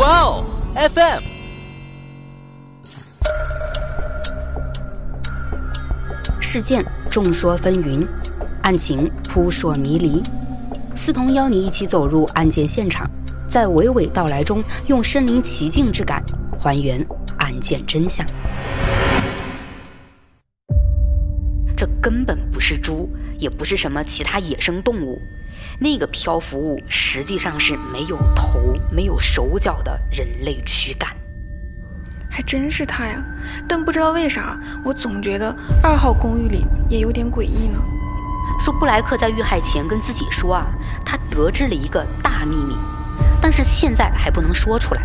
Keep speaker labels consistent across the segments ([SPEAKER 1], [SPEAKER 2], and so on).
[SPEAKER 1] 哇哦，FM。
[SPEAKER 2] 事件众说纷纭，案情扑朔迷离。思彤邀你一起走入案件现场，在娓娓道来中，用身临其境之感还原案件真相。这根本不是猪，也不是什么其他野生动物，那个漂浮物实际上是没有头、没有手脚的人类躯干。
[SPEAKER 3] 还真是他呀，但不知道为啥，我总觉得二号公寓里也有点诡异呢。
[SPEAKER 2] 说布莱克在遇害前跟自己说啊，他得知了一个大秘密，但是现在还不能说出来。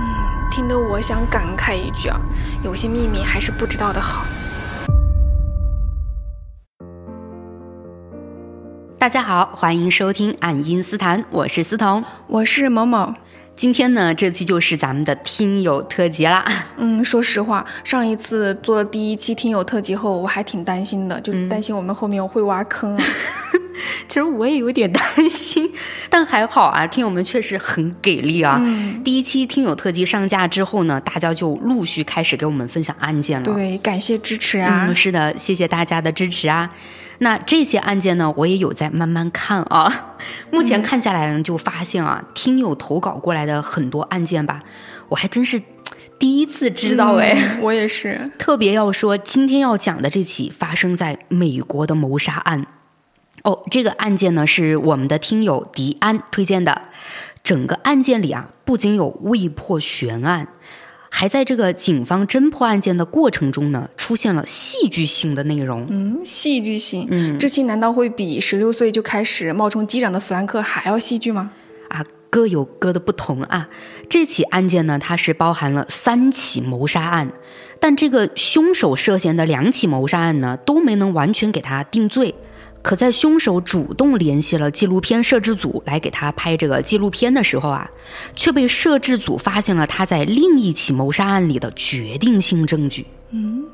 [SPEAKER 3] 嗯，听得我想感慨一句啊，有些秘密还是不知道的好。
[SPEAKER 2] 大家好，欢迎收听《爱因斯坦》，我是思彤，
[SPEAKER 3] 我是某某。
[SPEAKER 2] 今天呢，这期就是咱们的听友特辑啦。
[SPEAKER 3] 嗯，说实话，上一次做了第一期听友特辑后，我还挺担心的，就担心我们后面会挖坑啊。
[SPEAKER 2] 其实我也有点担心，但还好啊，听友们确实很给力啊。第一期听友特辑上架之后呢，大家就陆续开始给我们分享案件了。
[SPEAKER 3] 对，感谢支持啊。
[SPEAKER 2] 嗯，是的，谢谢大家的支持啊。那这些案件呢，我也有在慢慢看啊。目前看下来呢，就发现啊，听友投稿过来的很多案件吧，我还真是第一次知道哎。
[SPEAKER 3] 我也是。
[SPEAKER 2] 特别要说，今天要讲的这起发生在美国的谋杀案。哦，这个案件呢是我们的听友迪安推荐的。整个案件里啊，不仅有未破悬案。还在这个警方侦破案件的过程中呢，出现了戏剧性的内容。
[SPEAKER 3] 嗯，戏剧性。
[SPEAKER 2] 嗯，
[SPEAKER 3] 这期难道会比十六岁就开始冒充机长的弗兰克还要戏剧吗？
[SPEAKER 2] 啊，各有各的不同啊。这起案件呢，它是包含了三起谋杀案，但这个凶手涉嫌的两起谋杀案呢，都没能完全给他定罪。可在凶手主动联系了纪录片摄制组来给他拍这个纪录片的时候啊，却被摄制组发现了他在另一起谋杀案里的决定性证据。
[SPEAKER 3] 嗯，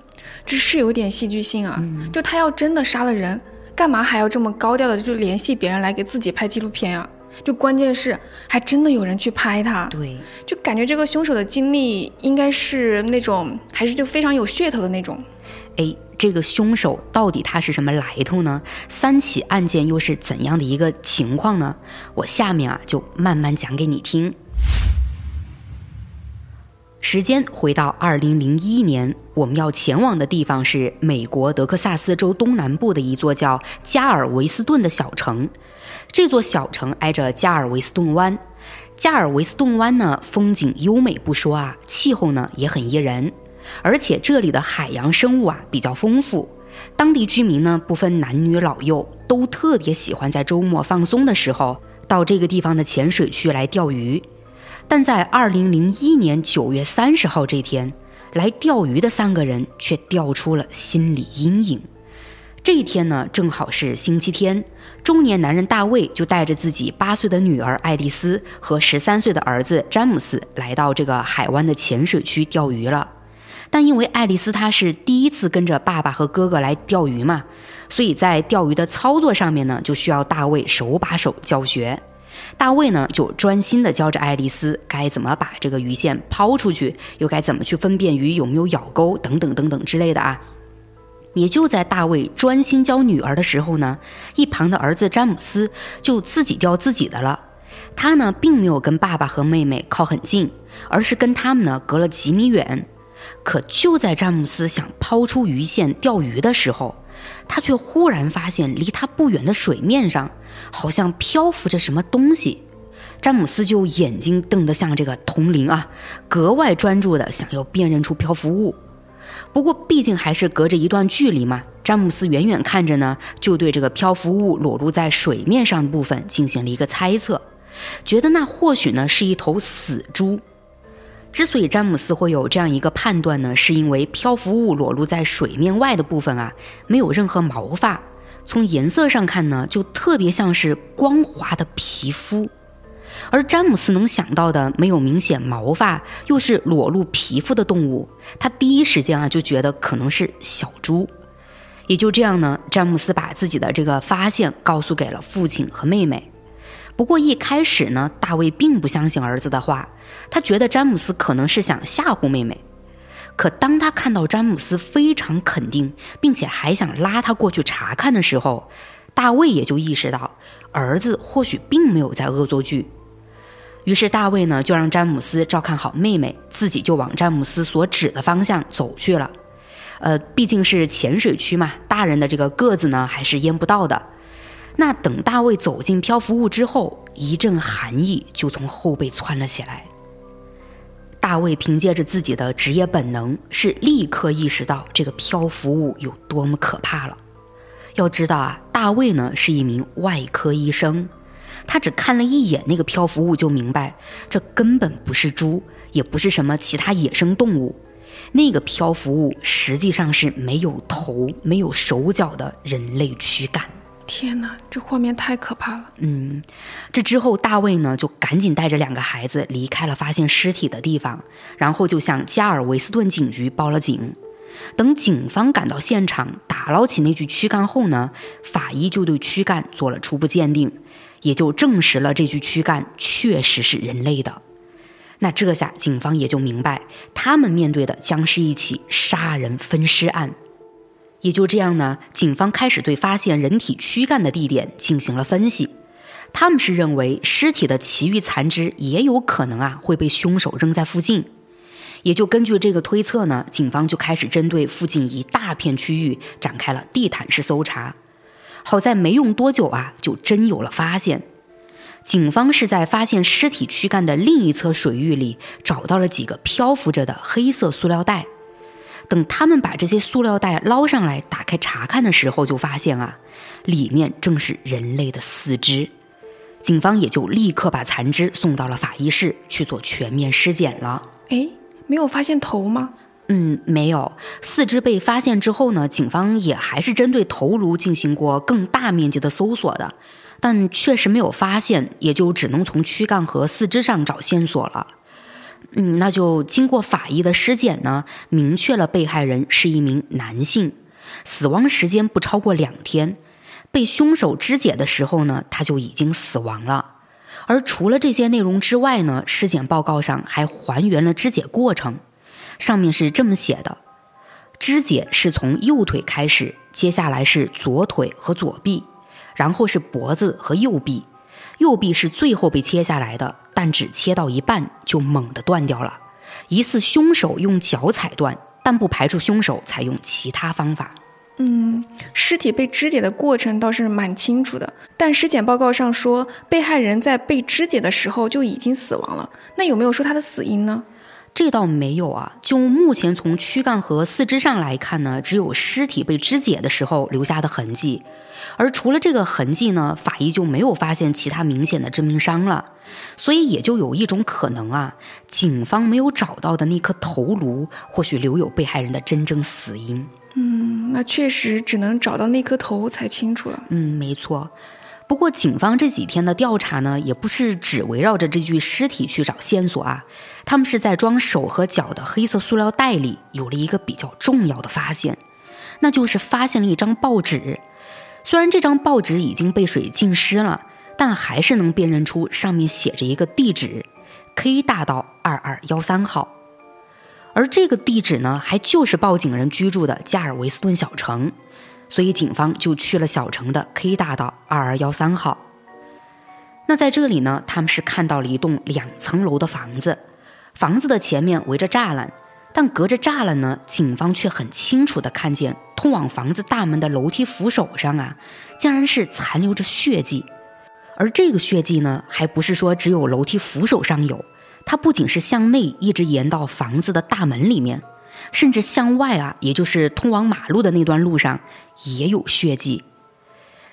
[SPEAKER 3] 这是有点戏剧性啊！就他要真的杀了人，干嘛还要这么高调的就联系别人来给自己拍纪录片啊？就关键是还真的有人去拍他。
[SPEAKER 2] 对，
[SPEAKER 3] 就感觉这个凶手的经历应该是那种还是就非常有噱头的那种。
[SPEAKER 2] 哎。这个凶手到底他是什么来头呢？三起案件又是怎样的一个情况呢？我下面啊就慢慢讲给你听。时间回到二零零一年，我们要前往的地方是美国德克萨斯州东南部的一座叫加尔维斯顿的小城。这座小城挨着加尔维斯顿湾。加尔维斯顿湾呢，风景优美不说啊，气候呢也很宜人。而且这里的海洋生物啊比较丰富，当地居民呢不分男女老幼，都特别喜欢在周末放松的时候到这个地方的浅水区来钓鱼。但在二零零一年九月三十号这天，来钓鱼的三个人却钓出了心理阴影。这一天呢正好是星期天，中年男人大卫就带着自己八岁的女儿爱丽丝和十三岁的儿子詹姆斯来到这个海湾的浅水区钓鱼了。但因为爱丽丝她是第一次跟着爸爸和哥哥来钓鱼嘛，所以在钓鱼的操作上面呢，就需要大卫手把手教学。大卫呢就专心的教着爱丽丝该怎么把这个鱼线抛出去，又该怎么去分辨鱼有没有咬钩等等等等之类的啊。也就在大卫专心教女儿的时候呢，一旁的儿子詹姆斯就自己钓自己的了。他呢并没有跟爸爸和妹妹靠很近，而是跟他们呢隔了几米远。可就在詹姆斯想抛出鱼线钓鱼的时候，他却忽然发现离他不远的水面上好像漂浮着什么东西。詹姆斯就眼睛瞪得像这个铜铃啊，格外专注的想要辨认出漂浮物。不过毕竟还是隔着一段距离嘛，詹姆斯远远看着呢，就对这个漂浮物裸露在水面上的部分进行了一个猜测，觉得那或许呢是一头死猪。之所以詹姆斯会有这样一个判断呢，是因为漂浮物裸露在水面外的部分啊，没有任何毛发，从颜色上看呢，就特别像是光滑的皮肤。而詹姆斯能想到的没有明显毛发，又是裸露皮肤的动物，他第一时间啊就觉得可能是小猪。也就这样呢，詹姆斯把自己的这个发现告诉给了父亲和妹妹。不过一开始呢，大卫并不相信儿子的话，他觉得詹姆斯可能是想吓唬妹妹。可当他看到詹姆斯非常肯定，并且还想拉他过去查看的时候，大卫也就意识到儿子或许并没有在恶作剧。于是大卫呢，就让詹姆斯照看好妹妹，自己就往詹姆斯所指的方向走去了。呃，毕竟是浅水区嘛，大人的这个个子呢，还是淹不到的。那等大卫走进漂浮物之后，一阵寒意就从后背窜了起来。大卫凭借着自己的职业本能，是立刻意识到这个漂浮物有多么可怕了。要知道啊，大卫呢是一名外科医生，他只看了一眼那个漂浮物就明白，这根本不是猪，也不是什么其他野生动物。那个漂浮物实际上是没有头、没有手脚的人类躯干。
[SPEAKER 3] 天哪，这画面太可怕了。
[SPEAKER 2] 嗯，这之后，大卫呢就赶紧带着两个孩子离开了发现尸体的地方，然后就向加尔维斯顿警局报了警。等警方赶到现场，打捞起那具躯干后呢，法医就对躯干做了初步鉴定，也就证实了这具躯干确实是人类的。那这下警方也就明白，他们面对的将是一起杀人分尸案。也就这样呢，警方开始对发现人体躯干的地点进行了分析。他们是认为尸体的其余残肢也有可能啊会被凶手扔在附近。也就根据这个推测呢，警方就开始针对附近一大片区域展开了地毯式搜查。好在没用多久啊，就真有了发现。警方是在发现尸体躯干的另一侧水域里找到了几个漂浮着的黑色塑料袋。等他们把这些塑料袋捞上来，打开查看的时候，就发现啊，里面正是人类的四肢。警方也就立刻把残肢送到了法医室去做全面尸检了。
[SPEAKER 3] 哎，没有发现头吗？
[SPEAKER 2] 嗯，没有。四肢被发现之后呢，警方也还是针对头颅进行过更大面积的搜索的，但确实没有发现，也就只能从躯干和四肢上找线索了。嗯，那就经过法医的尸检呢，明确了被害人是一名男性，死亡时间不超过两天，被凶手肢解的时候呢，他就已经死亡了。而除了这些内容之外呢，尸检报告上还还原了肢解过程，上面是这么写的：肢解是从右腿开始，接下来是左腿和左臂，然后是脖子和右臂，右臂是最后被切下来的。但只切到一半就猛地断掉了，疑似凶手用脚踩断，但不排除凶手采用其他方法。
[SPEAKER 3] 嗯，尸体被肢解的过程倒是蛮清楚的，但尸检报告上说被害人在被肢解的时候就已经死亡了，那有没有说他的死因呢？
[SPEAKER 2] 这倒没有啊，就目前从躯干和四肢上来看呢，只有尸体被肢解的时候留下的痕迹。而除了这个痕迹呢，法医就没有发现其他明显的致命伤了，所以也就有一种可能啊，警方没有找到的那颗头颅，或许留有被害人的真正死因。
[SPEAKER 3] 嗯，那确实只能找到那颗头才清楚了。
[SPEAKER 2] 嗯，没错。不过警方这几天的调查呢，也不是只围绕着这具尸体去找线索啊，他们是在装手和脚的黑色塑料袋里有了一个比较重要的发现，那就是发现了一张报纸。虽然这张报纸已经被水浸湿了，但还是能辨认出上面写着一个地址：K 大道二二幺三号。而这个地址呢，还就是报警人居住的加尔维斯顿小城，所以警方就去了小城的 K 大道二二幺三号。那在这里呢，他们是看到了一栋两层楼的房子，房子的前面围着栅栏。但隔着栅栏呢，警方却很清楚地看见通往房子大门的楼梯扶手上啊，竟然是残留着血迹。而这个血迹呢，还不是说只有楼梯扶手上有，它不仅是向内一直延到房子的大门里面，甚至向外啊，也就是通往马路的那段路上也有血迹。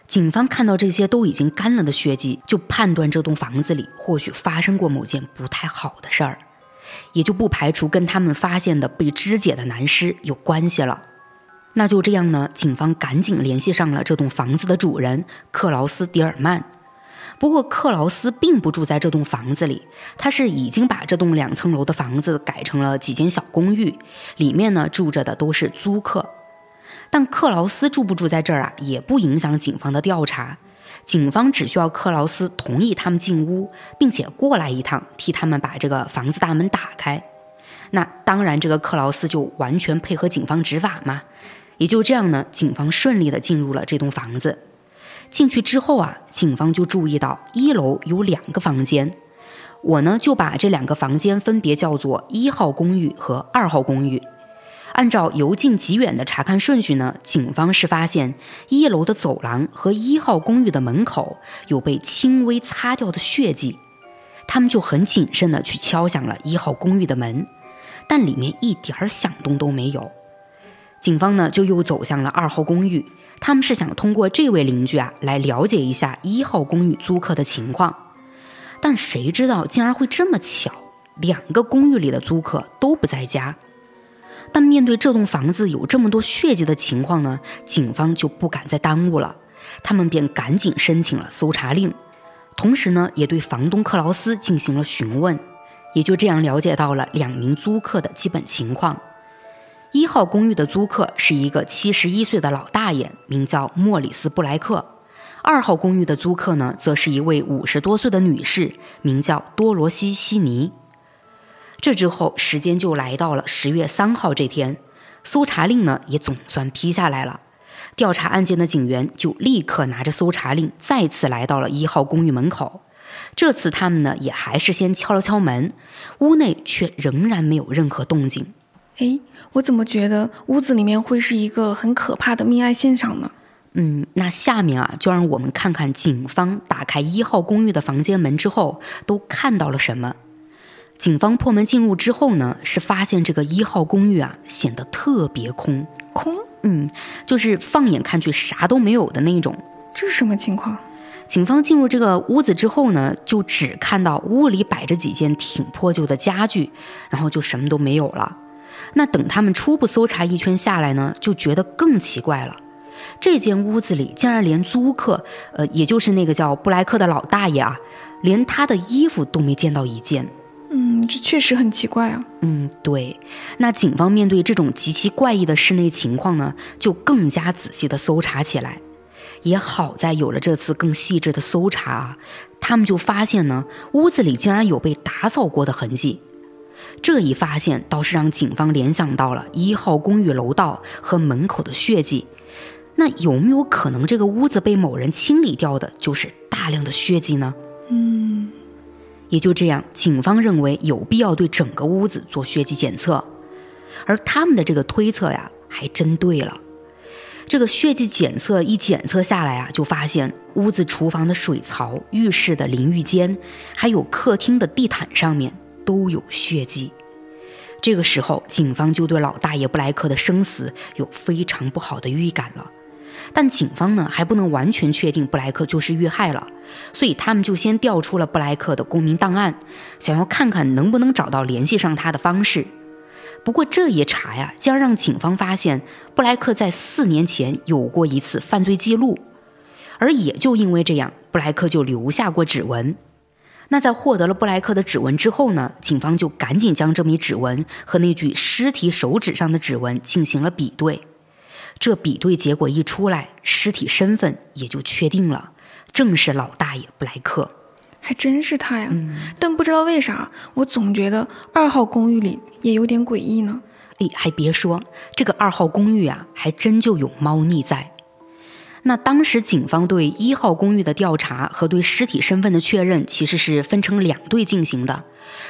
[SPEAKER 2] 警方看到这些都已经干了的血迹，就判断这栋房子里或许发生过某件不太好的事儿。也就不排除跟他们发现的被肢解的男尸有关系了。那就这样呢，警方赶紧联系上了这栋房子的主人克劳斯·迪尔曼。不过克劳斯并不住在这栋房子里，他是已经把这栋两层楼的房子改成了几间小公寓，里面呢住着的都是租客。但克劳斯住不住在这儿啊，也不影响警方的调查。警方只需要克劳斯同意他们进屋，并且过来一趟，替他们把这个房子大门打开。那当然，这个克劳斯就完全配合警方执法嘛。也就这样呢，警方顺利的进入了这栋房子。进去之后啊，警方就注意到一楼有两个房间。我呢就把这两个房间分别叫做一号公寓和二号公寓。按照由近及远的查看顺序呢，警方是发现一楼的走廊和一号公寓的门口有被轻微擦掉的血迹，他们就很谨慎地去敲响了一号公寓的门，但里面一点响动都没有。警方呢就又走向了二号公寓，他们是想通过这位邻居啊来了解一下一号公寓租客的情况，但谁知道竟然会这么巧，两个公寓里的租客都不在家。但面对这栋房子有这么多血迹的情况呢，警方就不敢再耽误了，他们便赶紧申请了搜查令，同时呢，也对房东克劳斯进行了询问，也就这样了解到了两名租客的基本情况。一号公寓的租客是一个七十一岁的老大爷，名叫莫里斯·布莱克；二号公寓的租客呢，则是一位五十多岁的女士，名叫多罗西·悉尼。这之后，时间就来到了十月三号这天，搜查令呢也总算批下来了。调查案件的警员就立刻拿着搜查令，再次来到了一号公寓门口。这次他们呢也还是先敲了敲门，屋内却仍然没有任何动静。
[SPEAKER 3] 哎，我怎么觉得屋子里面会是一个很可怕的命案现场呢？
[SPEAKER 2] 嗯，那下面啊，就让我们看看警方打开一号公寓的房间门之后都看到了什么。警方破门进入之后呢，是发现这个一号公寓啊显得特别空
[SPEAKER 3] 空，
[SPEAKER 2] 嗯，就是放眼看去啥都没有的那种。
[SPEAKER 3] 这是什么情况？
[SPEAKER 2] 警方进入这个屋子之后呢，就只看到屋里摆着几件挺破旧的家具，然后就什么都没有了。那等他们初步搜查一圈下来呢，就觉得更奇怪了。这间屋子里竟然连租客，呃，也就是那个叫布莱克的老大爷啊，连他的衣服都没见到一件。
[SPEAKER 3] 嗯，这确实很奇怪啊。
[SPEAKER 2] 嗯，对。那警方面对这种极其怪异的室内情况呢，就更加仔细的搜查起来。也好在有了这次更细致的搜查啊，他们就发现呢，屋子里竟然有被打扫过的痕迹。这一发现倒是让警方联想到了一号公寓楼道和门口的血迹。那有没有可能这个屋子被某人清理掉的，就是大量的血迹呢？
[SPEAKER 3] 嗯。
[SPEAKER 2] 也就这样，警方认为有必要对整个屋子做血迹检测，而他们的这个推测呀，还真对了。这个血迹检测一检测下来啊，就发现屋子厨房的水槽、浴室的淋浴间，还有客厅的地毯上面都有血迹。这个时候，警方就对老大爷布莱克的生死有非常不好的预感了。但警方呢还不能完全确定布莱克就是遇害了，所以他们就先调出了布莱克的公民档案，想要看看能不能找到联系上他的方式。不过这一查呀，竟然让警方发现布莱克在四年前有过一次犯罪记录，而也就因为这样，布莱克就留下过指纹。那在获得了布莱克的指纹之后呢，警方就赶紧将这枚指纹和那具尸体手指上的指纹进行了比对。这比对结果一出来，尸体身份也就确定了，正是老大爷布莱克，
[SPEAKER 3] 还真是他呀。但不知道为啥，我总觉得二号公寓里也有点诡异呢。
[SPEAKER 2] 哎，还别说，这个二号公寓啊，还真就有猫腻在。那当时警方对一号公寓的调查和对尸体身份的确认，其实是分成两队进行的。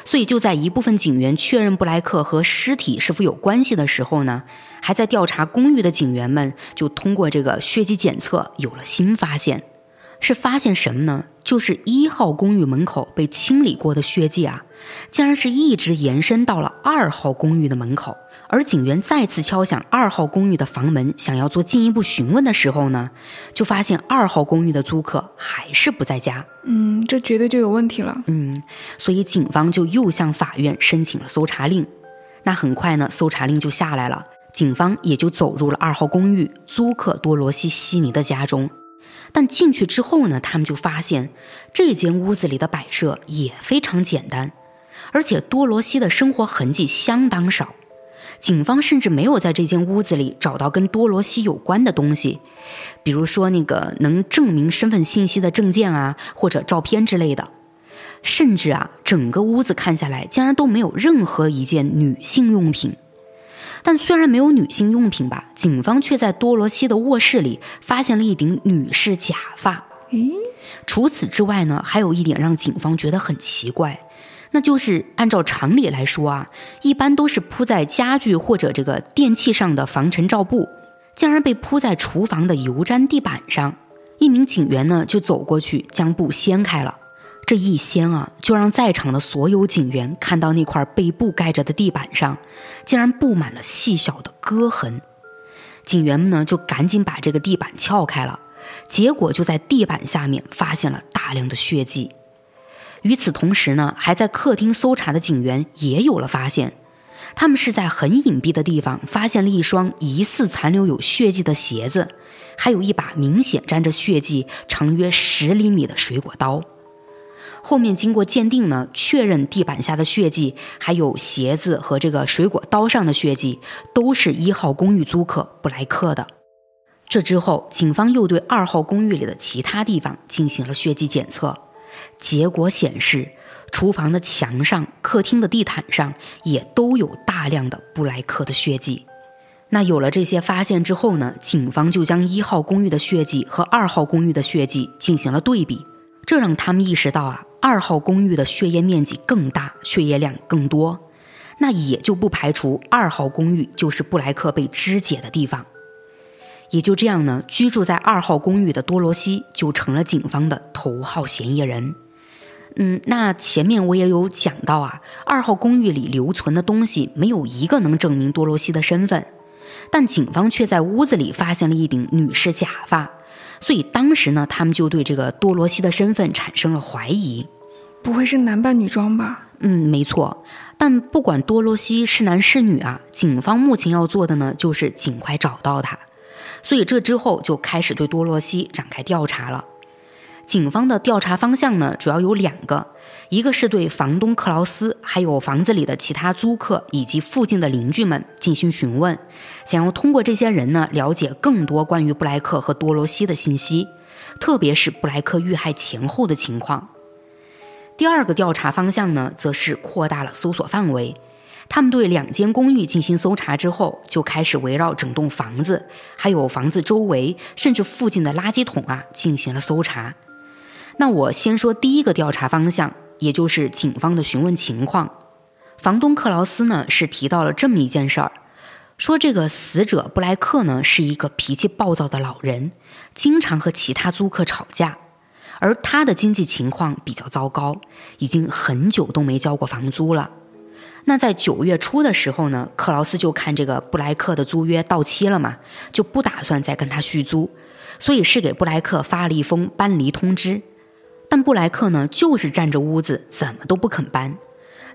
[SPEAKER 2] 所以就在一部分警员确认布莱克和尸体是否有关系的时候呢，还在调查公寓的警员们就通过这个血迹检测有了新发现，是发现什么呢？就是一号公寓门口被清理过的血迹啊，竟然是一直延伸到了二号公寓的门口。而警员再次敲响二号公寓的房门，想要做进一步询问的时候呢，就发现二号公寓的租客还是不在家。
[SPEAKER 3] 嗯，这绝对就有问题了。
[SPEAKER 2] 嗯，所以警方就又向法院申请了搜查令。那很快呢，搜查令就下来了，警方也就走入了二号公寓租客多罗西·悉尼的家中。但进去之后呢，他们就发现这间屋子里的摆设也非常简单，而且多罗西的生活痕迹相当少。警方甚至没有在这间屋子里找到跟多罗西有关的东西，比如说那个能证明身份信息的证件啊，或者照片之类的。甚至啊，整个屋子看下来，竟然都没有任何一件女性用品。但虽然没有女性用品吧，警方却在多罗西的卧室里发现了一顶女士假发。
[SPEAKER 3] 嗯，
[SPEAKER 2] 除此之外呢，还有一点让警方觉得很奇怪，那就是按照常理来说啊，一般都是铺在家具或者这个电器上的防尘罩布，竟然被铺在厨房的油毡地板上。一名警员呢就走过去将布掀开了。这一掀啊，就让在场的所有警员看到那块被布盖着的地板上，竟然布满了细小的割痕。警员们呢，就赶紧把这个地板撬开了，结果就在地板下面发现了大量的血迹。与此同时呢，还在客厅搜查的警员也有了发现，他们是在很隐蔽的地方发现了一双疑似残留有血迹的鞋子，还有一把明显沾着血迹、长约十厘米的水果刀。后面经过鉴定呢，确认地板下的血迹，还有鞋子和这个水果刀上的血迹，都是一号公寓租客布莱克的。这之后，警方又对二号公寓里的其他地方进行了血迹检测，结果显示，厨房的墙上、客厅的地毯上也都有大量的布莱克的血迹。那有了这些发现之后呢，警方就将一号公寓的血迹和二号公寓的血迹进行了对比，这让他们意识到啊。二号公寓的血液面积更大，血液量更多，那也就不排除二号公寓就是布莱克被肢解的地方。也就这样呢，居住在二号公寓的多罗西就成了警方的头号嫌疑人。嗯，那前面我也有讲到啊，二号公寓里留存的东西没有一个能证明多罗西的身份，但警方却在屋子里发现了一顶女士假发。所以当时呢，他们就对这个多罗西的身份产生了怀疑，
[SPEAKER 3] 不会是男扮女装吧？
[SPEAKER 2] 嗯，没错。但不管多罗西是男是女啊，警方目前要做的呢，就是尽快找到他。所以这之后就开始对多罗西展开调查了。警方的调查方向呢，主要有两个。一个是对房东克劳斯，还有房子里的其他租客以及附近的邻居们进行询问，想要通过这些人呢了解更多关于布莱克和多罗西的信息，特别是布莱克遇害前后的情况。第二个调查方向呢，则是扩大了搜索范围，他们对两间公寓进行搜查之后，就开始围绕整栋房子，还有房子周围，甚至附近的垃圾桶啊进行了搜查。那我先说第一个调查方向。也就是警方的询问情况，房东克劳斯呢是提到了这么一件事儿，说这个死者布莱克呢是一个脾气暴躁的老人，经常和其他租客吵架，而他的经济情况比较糟糕，已经很久都没交过房租了。那在九月初的时候呢，克劳斯就看这个布莱克的租约到期了嘛，就不打算再跟他续租，所以是给布莱克发了一封搬离通知。但布莱克呢，就是占着屋子，怎么都不肯搬。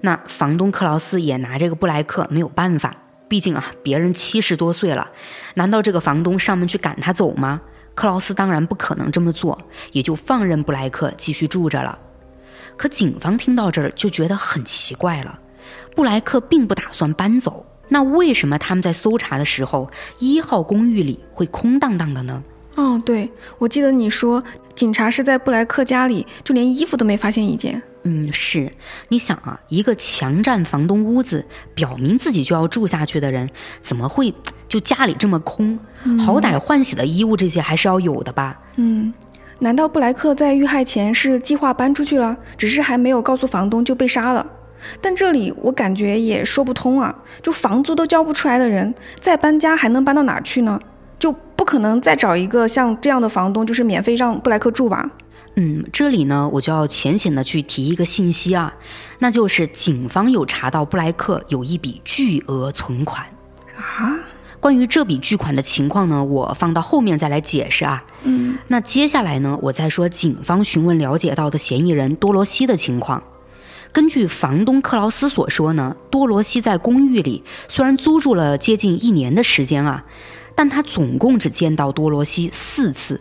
[SPEAKER 2] 那房东克劳斯也拿这个布莱克没有办法，毕竟啊，别人七十多岁了，难道这个房东上门去赶他走吗？克劳斯当然不可能这么做，也就放任布莱克继续住着了。可警方听到这儿就觉得很奇怪了，布莱克并不打算搬走，那为什么他们在搜查的时候，一号公寓里会空荡荡的呢？
[SPEAKER 3] 哦，对，我记得你说。警察是在布莱克家里，就连衣服都没发现一件。
[SPEAKER 2] 嗯，是，你想啊，一个强占房东屋子，表明自己就要住下去的人，怎么会就家里这么空？好歹换洗的衣物这些还是要有的吧？
[SPEAKER 3] 嗯，难道布莱克在遇害前是计划搬出去了，只是还没有告诉房东就被杀了？但这里我感觉也说不通啊，就房租都交不出来的人，再搬家还能搬到哪儿去呢？就不可能再找一个像这样的房东，就是免费让布莱克住吧？
[SPEAKER 2] 嗯，这里呢，我就要浅显的去提一个信息啊，那就是警方有查到布莱克有一笔巨额存款
[SPEAKER 3] 啊。
[SPEAKER 2] 关于这笔巨款的情况呢，我放到后面再来解释啊。
[SPEAKER 3] 嗯，
[SPEAKER 2] 那接下来呢，我再说警方询问了解到的嫌疑人多罗西的情况。根据房东克劳斯所说呢，多罗西在公寓里虽然租住了接近一年的时间啊。但他总共只见到多罗西四次，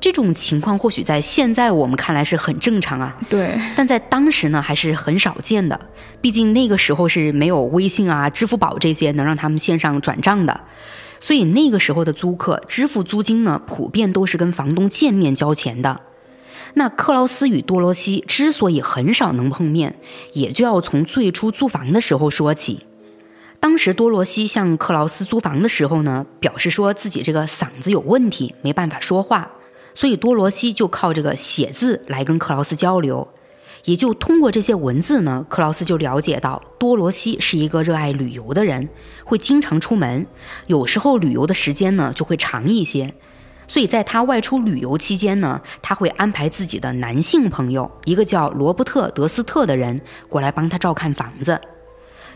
[SPEAKER 2] 这种情况或许在现在我们看来是很正常啊，
[SPEAKER 3] 对，
[SPEAKER 2] 但在当时呢还是很少见的。毕竟那个时候是没有微信啊、支付宝这些能让他们线上转账的，所以那个时候的租客支付租金呢，普遍都是跟房东见面交钱的。那克劳斯与多罗西之所以很少能碰面，也就要从最初租房的时候说起。当时多罗西向克劳斯租房的时候呢，表示说自己这个嗓子有问题，没办法说话。所以多罗西就靠这个写字来跟克劳斯交流，也就通过这些文字呢，克劳斯就了解到多罗西是一个热爱旅游的人，会经常出门，有时候旅游的时间呢就会长一些。所以在他外出旅游期间呢，他会安排自己的男性朋友，一个叫罗伯特·德斯特的人过来帮他照看房子。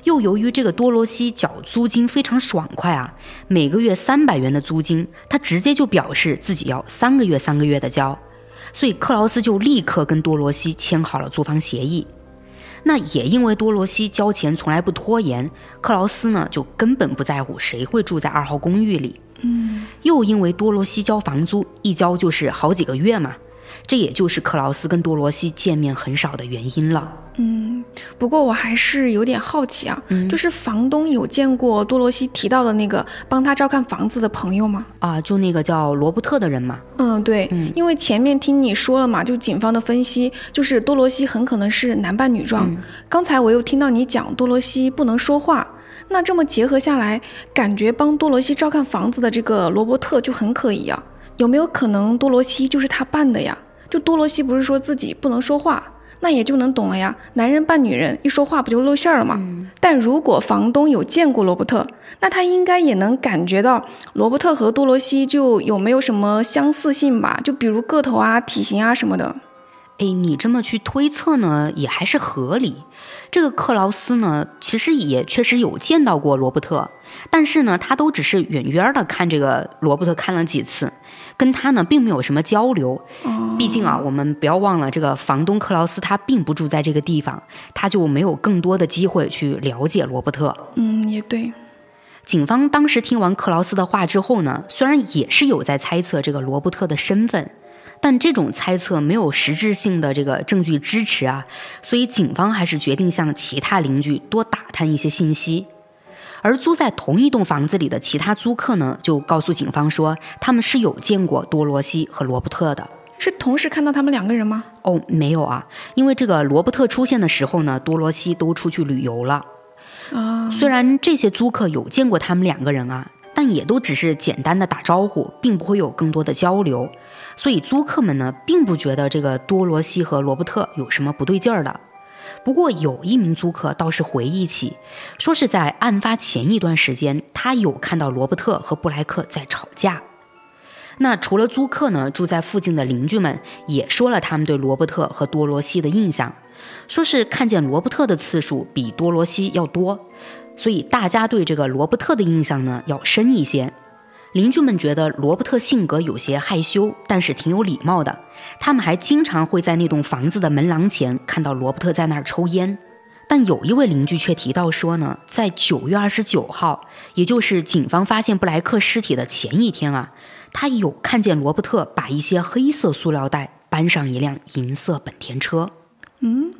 [SPEAKER 2] 又由于这个多罗西缴租金非常爽快啊，每个月三百元的租金，他直接就表示自己要三个月三个月的交，所以克劳斯就立刻跟多罗西签好了租房协议。那也因为多罗西交钱从来不拖延，克劳斯呢就根本不在乎谁会住在二号公寓里。
[SPEAKER 3] 嗯，
[SPEAKER 2] 又因为多罗西交房租一交就是好几个月嘛。这也就是克劳斯跟多罗西见面很少的原因了。
[SPEAKER 3] 嗯，不过我还是有点好奇啊，就是房东有见过多罗西提到的那个帮他照看房子的朋友吗？
[SPEAKER 2] 啊，就那个叫罗伯特的人嘛。
[SPEAKER 3] 嗯，对，因为前面听你说了嘛，就警方的分析，就是多罗西很可能是男扮女装。刚才我又听到你讲多罗西不能说话，那这么结合下来，感觉帮多罗西照看房子的这个罗伯特就很可疑啊。有没有可能多罗西就是他扮的呀？就多罗西不是说自己不能说话，那也就能懂了呀。男人扮女人，一说话不就露馅了吗？但如果房东有见过罗伯特，那他应该也能感觉到罗伯特和多罗西就有没有什么相似性吧？就比如个头啊、体型啊什么的。
[SPEAKER 2] 哎，你这么去推测呢，也还是合理。这个克劳斯呢，其实也确实有见到过罗伯特，但是呢，他都只是远远的看这个罗伯特看了几次，跟他呢并没有什么交流。毕竟啊，我们不要忘了，这个房东克劳斯他并不住在这个地方，他就没有更多的机会去了解罗伯特。
[SPEAKER 3] 嗯，也对。
[SPEAKER 2] 警方当时听完克劳斯的话之后呢，虽然也是有在猜测这个罗伯特的身份。但这种猜测没有实质性的这个证据支持啊，所以警方还是决定向其他邻居多打探一些信息。而租在同一栋房子里的其他租客呢，就告诉警方说，他们是有见过多罗西和罗伯特的，
[SPEAKER 3] 是同时看到他们两个人吗？
[SPEAKER 2] 哦，没有啊，因为这个罗伯特出现的时候呢，多罗西都出去旅游了。
[SPEAKER 3] 啊，
[SPEAKER 2] 虽然这些租客有见过他们两个人啊。但也都只是简单的打招呼，并不会有更多的交流，所以租客们呢，并不觉得这个多罗西和罗伯特有什么不对劲儿的。不过有一名租客倒是回忆起，说是在案发前一段时间，他有看到罗伯特和布莱克在吵架。那除了租客呢，住在附近的邻居们也说了他们对罗伯特和多罗西的印象，说是看见罗伯特的次数比多罗西要多。所以大家对这个罗伯特的印象呢要深一些。邻居们觉得罗伯特性格有些害羞，但是挺有礼貌的。他们还经常会在那栋房子的门廊前看到罗伯特在那儿抽烟。但有一位邻居却提到说呢，在九月二十九号，也就是警方发现布莱克尸体的前一天啊，他有看见罗伯特把一些黑色塑料袋搬上一辆银色本田车。
[SPEAKER 3] 嗯。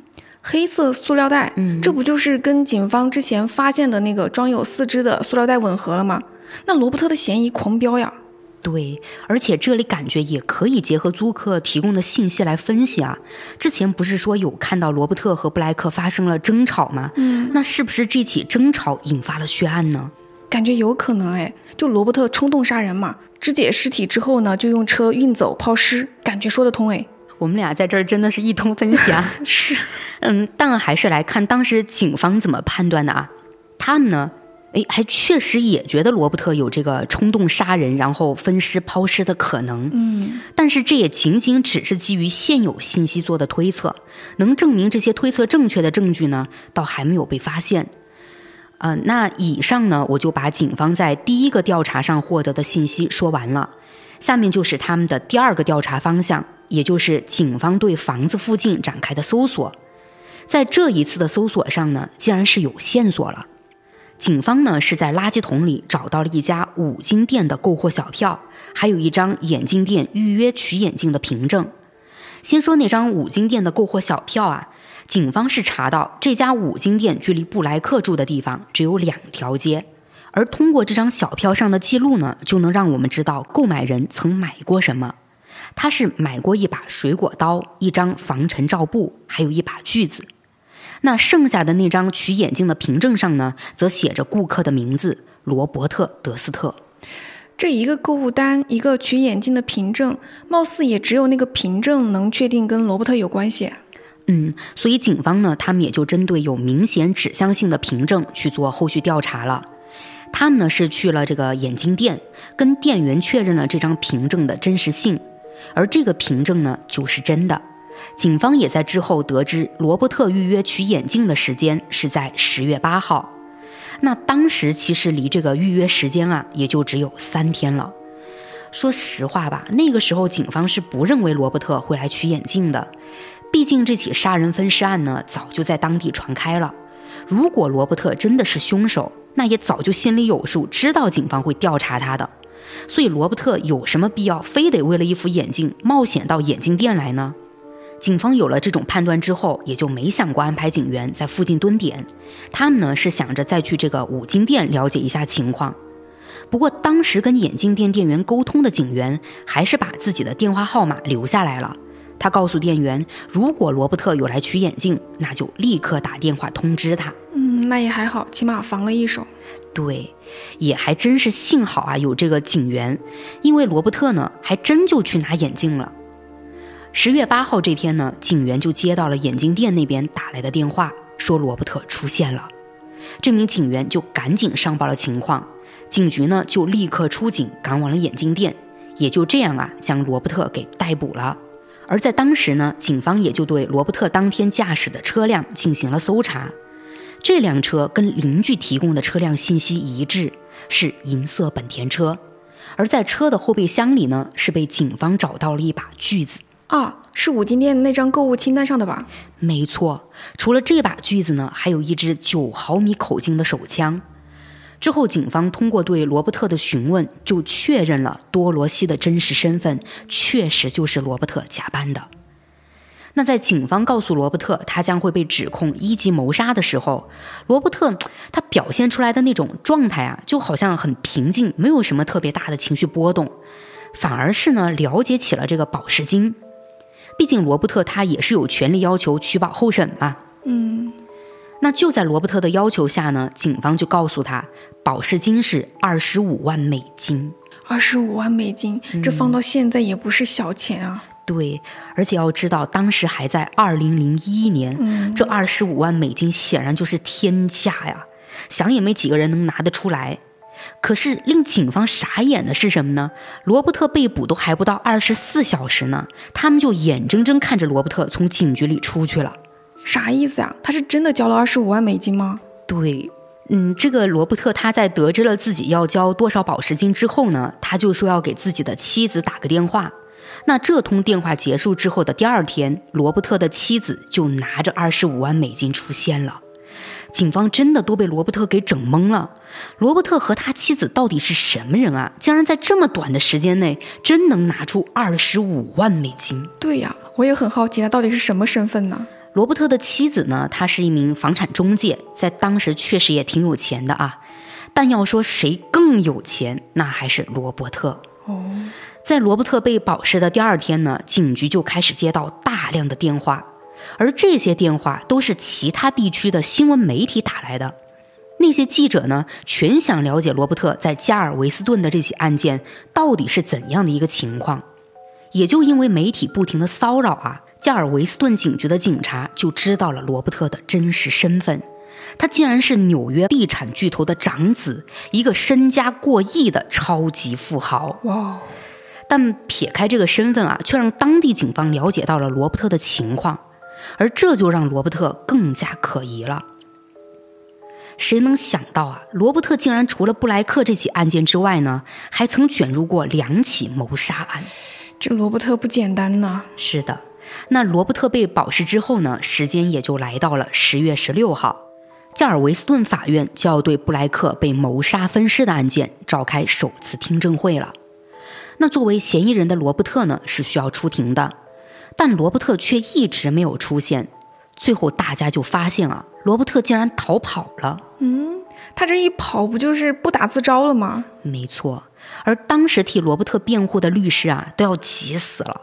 [SPEAKER 3] 黑色塑料袋，嗯，这不就是跟警方之前发现的那个装有四肢的塑料袋吻合了吗？那罗伯特的嫌疑狂飙呀！
[SPEAKER 2] 对，而且这里感觉也可以结合租客提供的信息来分析啊。之前不是说有看到罗伯特和布莱克发生了争吵吗？
[SPEAKER 3] 嗯，
[SPEAKER 2] 那是不是这起争吵引发了血案呢？
[SPEAKER 3] 感觉有可能哎，就罗伯特冲动杀人嘛，肢解尸体之后呢，就用车运走抛尸，感觉说得通哎。
[SPEAKER 2] 我们俩在这儿真的是一通分析啊，
[SPEAKER 3] 是，
[SPEAKER 2] 嗯，但还是来看当时警方怎么判断的啊。他们呢，哎，还确实也觉得罗伯特有这个冲动杀人，然后分尸抛尸的可能。
[SPEAKER 3] 嗯，
[SPEAKER 2] 但是这也仅仅只是基于现有信息做的推测，能证明这些推测正确的证据呢，倒还没有被发现。呃，那以上呢，我就把警方在第一个调查上获得的信息说完了，下面就是他们的第二个调查方向。也就是警方对房子附近展开的搜索，在这一次的搜索上呢，竟然是有线索了。警方呢是在垃圾桶里找到了一家五金店的购货小票，还有一张眼镜店预约取眼镜的凭证。先说那张五金店的购货小票啊，警方是查到这家五金店距离布莱克住的地方只有两条街，而通过这张小票上的记录呢，就能让我们知道购买人曾买过什么。他是买过一把水果刀、一张防尘罩布，还有一把锯子。那剩下的那张取眼镜的凭证上呢，则写着顾客的名字罗伯特·德斯特。
[SPEAKER 3] 这一个购物单，一个取眼镜的凭证，貌似也只有那个凭证能确定跟罗伯特有关系。
[SPEAKER 2] 嗯，所以警方呢，他们也就针对有明显指向性的凭证去做后续调查了。他们呢是去了这个眼镜店，跟店员确认了这张凭证的真实性，而这个凭证呢就是真的。警方也在之后得知，罗伯特预约取眼镜的时间是在十月八号。那当时其实离这个预约时间啊，也就只有三天了。说实话吧，那个时候警方是不认为罗伯特会来取眼镜的，毕竟这起杀人分尸案呢，早就在当地传开了。如果罗伯特真的是凶手，那也早就心里有数，知道警方会调查他的。所以罗伯特有什么必要非得为了一副眼镜冒险到眼镜店来呢？警方有了这种判断之后，也就没想过安排警员在附近蹲点。他们呢是想着再去这个五金店了解一下情况。不过当时跟眼镜店店员沟通的警员还是把自己的电话号码留下来了。他告诉店员，如果罗伯特有来取眼镜，那就立刻打电话通知他。
[SPEAKER 3] 嗯，那也还好，起码防了一手。
[SPEAKER 2] 对，也还真是幸好啊，有这个警员，因为罗伯特呢还真就去拿眼镜了。十月八号这天呢，警员就接到了眼镜店那边打来的电话，说罗伯特出现了。这名警员就赶紧上报了情况，警局呢就立刻出警赶往了眼镜店，也就这样啊将罗伯特给逮捕了。而在当时呢，警方也就对罗伯特当天驾驶的车辆进行了搜查，这辆车跟邻居提供的车辆信息一致，是银色本田车。而在车的后备箱里呢，是被警方找到了一把锯子。
[SPEAKER 3] 啊，是五金店那张购物清单上的吧？
[SPEAKER 2] 没错，除了这把锯子呢，还有一支九毫米口径的手枪。之后，警方通过对罗伯特的询问，就确认了多罗西的真实身份，确实就是罗伯特假扮的。那在警方告诉罗伯特他将会被指控一级谋杀的时候，罗伯特他表现出来的那种状态啊，就好像很平静，没有什么特别大的情绪波动，反而是呢了解起了这个保释金。毕竟罗伯特他也是有权利要求取保候审嘛。
[SPEAKER 3] 嗯，
[SPEAKER 2] 那就在罗伯特的要求下呢，警方就告诉他，保释金是二十五万美金。
[SPEAKER 3] 二十五万美金，这放到现在也不是小钱啊。
[SPEAKER 2] 对，而且要知道，当时还在二零零一年，这二十五万美金显然就是天价呀，想也没几个人能拿得出来。可是令警方傻眼的是什么呢？罗伯特被捕都还不到二十四小时呢，他们就眼睁睁看着罗伯特从警局里出去了。
[SPEAKER 3] 啥意思呀？他是真的交了二十五万美金吗？
[SPEAKER 2] 对，嗯，这个罗伯特他在得知了自己要交多少保释金之后呢，他就说要给自己的妻子打个电话。那这通电话结束之后的第二天，罗伯特的妻子就拿着二十五万美金出现了。警方真的都被罗伯特给整懵了。罗伯特和他妻子到底是什么人啊？竟然在这么短的时间内，真能拿出二十五万美金？
[SPEAKER 3] 对呀，我也很好奇，他到底是什么身份呢？
[SPEAKER 2] 罗伯特的妻子呢？她是一名房产中介，在当时确实也挺有钱的啊。但要说谁更有钱，那还是罗伯特。
[SPEAKER 3] 哦，
[SPEAKER 2] 在罗伯特被保释的第二天呢，警局就开始接到大量的电话。而这些电话都是其他地区的新闻媒体打来的，那些记者呢，全想了解罗伯特在加尔维斯顿的这起案件到底是怎样的一个情况。也就因为媒体不停的骚扰啊，加尔维斯顿警局的警察就知道了罗伯特的真实身份，他竟然是纽约地产巨头的长子，一个身家过亿的超级富豪。
[SPEAKER 3] 哇！
[SPEAKER 2] 但撇开这个身份啊，却让当地警方了解到了罗伯特的情况。而这就让罗伯特更加可疑了。谁能想到啊，罗伯特竟然除了布莱克这起案件之外呢，还曾卷入过两起谋杀案。
[SPEAKER 3] 这罗伯特不简单呐。
[SPEAKER 2] 是的，那罗伯特被保释之后呢，时间也就来到了十月十六号。加尔维斯顿法院就要对布莱克被谋杀分尸的案件召开首次听证会了。那作为嫌疑人的罗伯特呢，是需要出庭的，但罗伯特却一直没有出现。最后大家就发现啊，罗伯特竟然逃跑了。
[SPEAKER 3] 嗯，他这一跑不就是不打自招了吗？
[SPEAKER 2] 没错。而当时替罗伯特辩护的律师啊，都要急死了。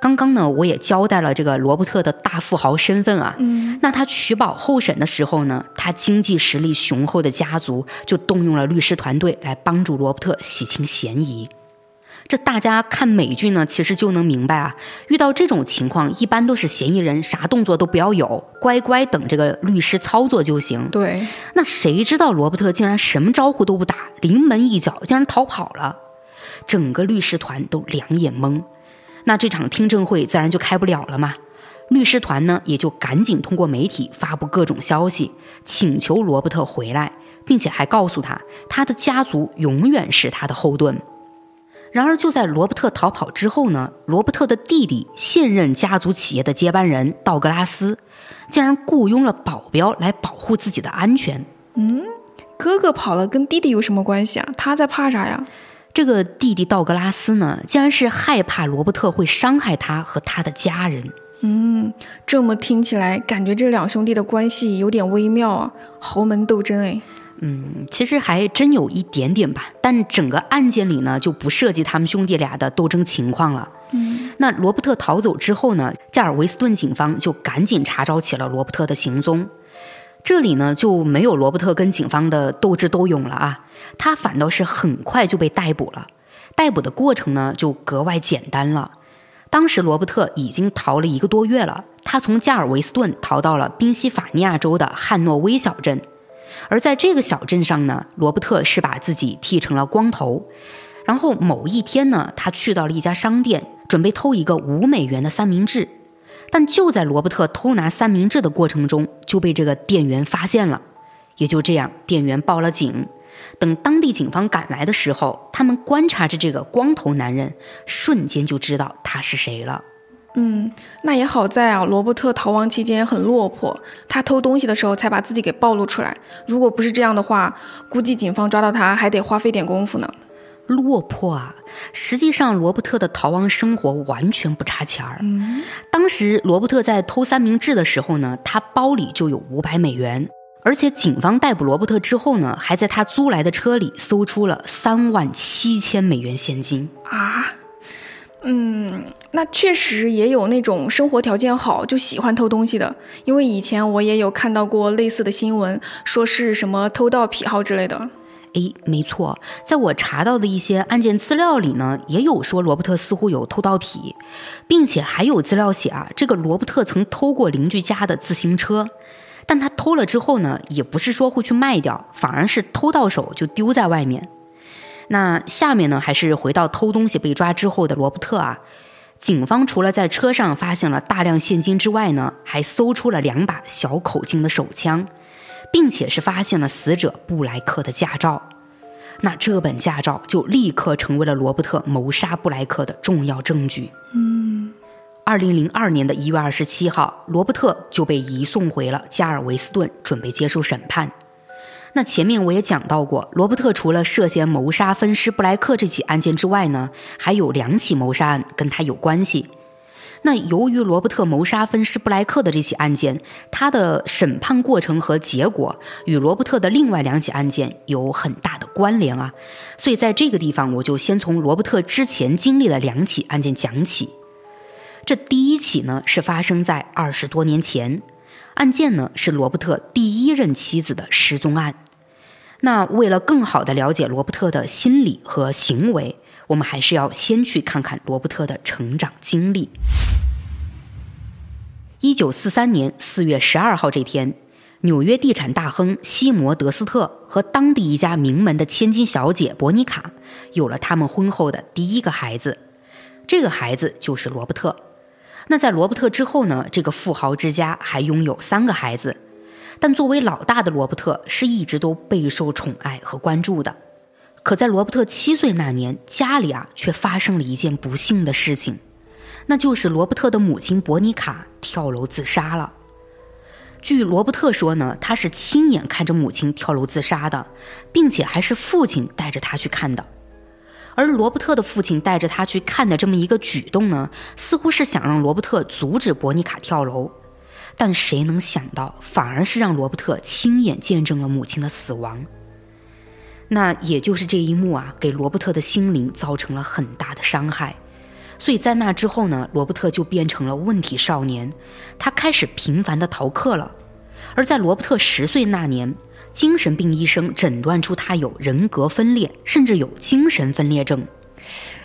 [SPEAKER 2] 刚刚呢，我也交代了这个罗伯特的大富豪身份啊。
[SPEAKER 3] 嗯，
[SPEAKER 2] 那他取保候审的时候呢，他经济实力雄厚的家族就动用了律师团队来帮助罗伯特洗清嫌疑。这大家看美剧呢，其实就能明白啊。遇到这种情况，一般都是嫌疑人啥动作都不要有，乖乖等这个律师操作就行。
[SPEAKER 3] 对，
[SPEAKER 2] 那谁知道罗伯特竟然什么招呼都不打，临门一脚竟然逃跑了，整个律师团都两眼懵。那这场听证会自然就开不了了嘛。律师团呢也就赶紧通过媒体发布各种消息，请求罗伯特回来，并且还告诉他，他的家族永远是他的后盾。然而就在罗伯特逃跑之后呢，罗伯特的弟弟现任家族企业的接班人道格拉斯，竟然雇佣了保镖来保护自己的安全。
[SPEAKER 3] 嗯，哥哥跑了跟弟弟有什么关系啊？他在怕啥呀？
[SPEAKER 2] 这个弟弟道格拉斯呢，竟然是害怕罗伯特会伤害他和他的家人。
[SPEAKER 3] 嗯，这么听起来，感觉这两兄弟的关系有点微妙啊，豪门斗争哎。
[SPEAKER 2] 嗯，其实还真有一点点吧，但整个案件里呢，就不涉及他们兄弟俩的斗争情况了。
[SPEAKER 3] 嗯，
[SPEAKER 2] 那罗伯特逃走之后呢，加尔维斯顿警方就赶紧查找起了罗伯特的行踪。这里呢就没有罗伯特跟警方的斗智斗勇了啊，他反倒是很快就被逮捕了。逮捕的过程呢就格外简单了。当时罗伯特已经逃了一个多月了，他从加尔维斯顿逃到了宾夕法尼亚州的汉诺威小镇，而在这个小镇上呢，罗伯特是把自己剃成了光头。然后某一天呢，他去到了一家商店，准备偷一个五美元的三明治。但就在罗伯特偷拿三明治的过程中，就被这个店员发现了。也就这样，店员报了警。等当地警方赶来的时候，他们观察着这个光头男人，瞬间就知道他是谁了。
[SPEAKER 3] 嗯，那也好在啊，罗伯特逃亡期间很落魄，他偷东西的时候才把自己给暴露出来。如果不是这样的话，估计警方抓到他还得花费点功夫呢。
[SPEAKER 2] 落魄啊！实际上，罗伯特的逃亡生活完全不差钱儿。
[SPEAKER 3] 嗯，
[SPEAKER 2] 当时罗伯特在偷三明治的时候呢，他包里就有五百美元，而且警方逮捕罗伯特之后呢，还在他租来的车里搜出了三万七千美元现金
[SPEAKER 3] 啊。嗯，那确实也有那种生活条件好就喜欢偷东西的，因为以前我也有看到过类似的新闻，说是什么偷盗癖好之类的。
[SPEAKER 2] 哎，没错，在我查到的一些案件资料里呢，也有说罗伯特似乎有偷盗癖，并且还有资料写啊，这个罗伯特曾偷过邻居家的自行车，但他偷了之后呢，也不是说会去卖掉，反而是偷到手就丢在外面。那下面呢，还是回到偷东西被抓之后的罗伯特啊，警方除了在车上发现了大量现金之外呢，还搜出了两把小口径的手枪。并且是发现了死者布莱克的驾照，那这本驾照就立刻成为了罗伯特谋杀布莱克的重要证据。
[SPEAKER 3] 嗯，
[SPEAKER 2] 二零零二年的一月二十七号，罗伯特就被移送回了加尔维斯顿，准备接受审判。那前面我也讲到过，罗伯特除了涉嫌谋杀分尸布莱克这起案件之外呢，还有两起谋杀案跟他有关系。那由于罗伯特谋杀分尸布莱克的这起案件，他的审判过程和结果与罗伯特的另外两起案件有很大的关联啊，所以在这个地方我就先从罗伯特之前经历的两起案件讲起。这第一起呢是发生在二十多年前，案件呢是罗伯特第一任妻子的失踪案。那为了更好的了解罗伯特的心理和行为。我们还是要先去看看罗伯特的成长经历。一九四三年四月十二号这天，纽约地产大亨西摩德斯特和当地一家名门的千金小姐伯尼卡有了他们婚后的第一个孩子，这个孩子就是罗伯特。那在罗伯特之后呢？这个富豪之家还拥有三个孩子，但作为老大的罗伯特是一直都备受宠爱和关注的。可在罗伯特七岁那年，家里啊却发生了一件不幸的事情，那就是罗伯特的母亲伯尼卡跳楼自杀了。据罗伯特说呢，他是亲眼看着母亲跳楼自杀的，并且还是父亲带着他去看的。而罗伯特的父亲带着他去看的这么一个举动呢，似乎是想让罗伯特阻止伯尼卡跳楼。但谁能想到，反而是让罗伯特亲眼见证了母亲的死亡。那也就是这一幕啊，给罗伯特的心灵造成了很大的伤害。所以在那之后呢，罗伯特就变成了问题少年，他开始频繁的逃课了。而在罗伯特十岁那年，精神病医生诊断出他有人格分裂，甚至有精神分裂症。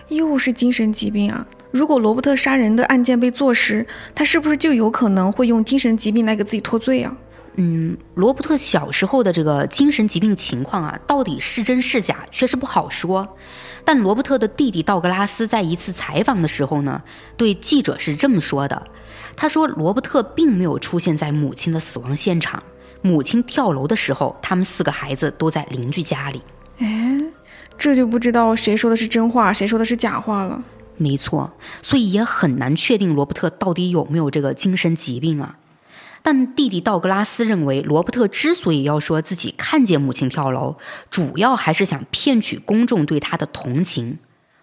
[SPEAKER 3] 又是精神疾病啊！如果罗伯特杀人的案件被坐实，他是不是就有可能会用精神疾病来给自己脱罪啊？
[SPEAKER 2] 嗯，罗伯特小时候的这个精神疾病情况啊，到底是真是假，确实不好说。但罗伯特的弟弟道格拉斯在一次采访的时候呢，对记者是这么说的：“他说，罗伯特并没有出现在母亲的死亡现场，母亲跳楼的时候，他们四个孩子都在邻居家里。”
[SPEAKER 3] 哎，这就不知道谁说的是真话，谁说的是假话了。
[SPEAKER 2] 没错，所以也很难确定罗伯特到底有没有这个精神疾病啊。但弟弟道格拉斯认为，罗伯特之所以要说自己看见母亲跳楼，主要还是想骗取公众对他的同情。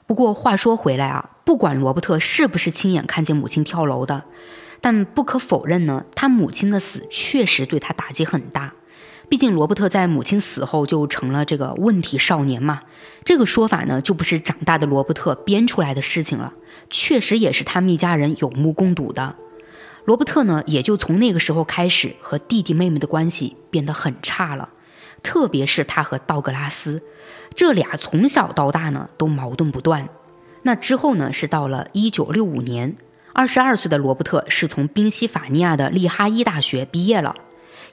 [SPEAKER 2] 不过话说回来啊，不管罗伯特是不是亲眼看见母亲跳楼的，但不可否认呢，他母亲的死确实对他打击很大。毕竟罗伯特在母亲死后就成了这个问题少年嘛，这个说法呢就不是长大的罗伯特编出来的事情了，确实也是他们一家人有目共睹的。罗伯特呢，也就从那个时候开始和弟弟妹妹的关系变得很差了，特别是他和道格拉斯，这俩从小到大呢都矛盾不断。那之后呢，是到了一九六五年，二十二岁的罗伯特是从宾夕法尼亚的利哈伊大学毕业了，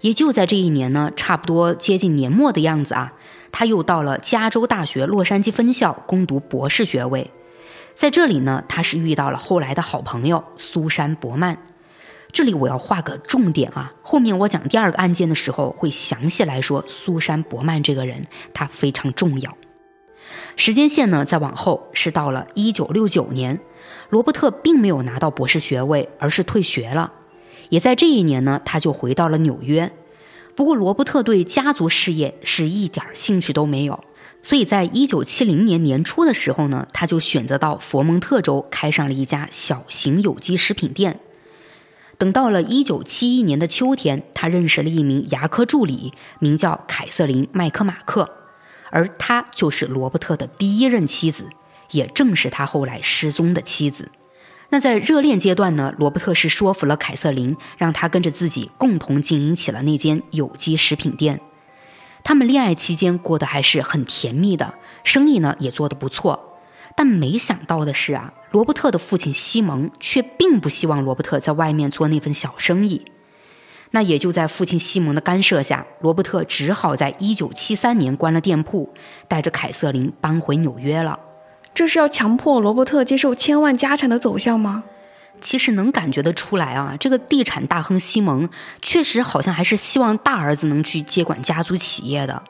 [SPEAKER 2] 也就在这一年呢，差不多接近年末的样子啊，他又到了加州大学洛杉矶分校攻读博士学位，在这里呢，他是遇到了后来的好朋友苏珊伯曼。这里我要画个重点啊，后面我讲第二个案件的时候会详细来说苏珊伯曼这个人，他非常重要。时间线呢再往后是到了一九六九年，罗伯特并没有拿到博士学位，而是退学了。也在这一年呢，他就回到了纽约。不过罗伯特对家族事业是一点兴趣都没有，所以在一九七零年年初的时候呢，他就选择到佛蒙特州开上了一家小型有机食品店。等到了一九七一年的秋天，他认识了一名牙科助理，名叫凯瑟琳·麦克马克，而她就是罗伯特的第一任妻子，也正是他后来失踪的妻子。那在热恋阶段呢，罗伯特是说服了凯瑟琳，让她跟着自己共同经营起了那间有机食品店。他们恋爱期间过得还是很甜蜜的，生意呢也做得不错。但没想到的是啊，罗伯特的父亲西蒙却并不希望罗伯特在外面做那份小生意。那也就在父亲西蒙的干涉下，罗伯特只好在一九七三年关了店铺，带着凯瑟琳搬回纽约了。
[SPEAKER 3] 这是要强迫罗伯特接受千万家产的走向吗？
[SPEAKER 2] 其实能感觉得出来啊，这个地产大亨西蒙确实好像还是希望大儿子能去接管家族企业的。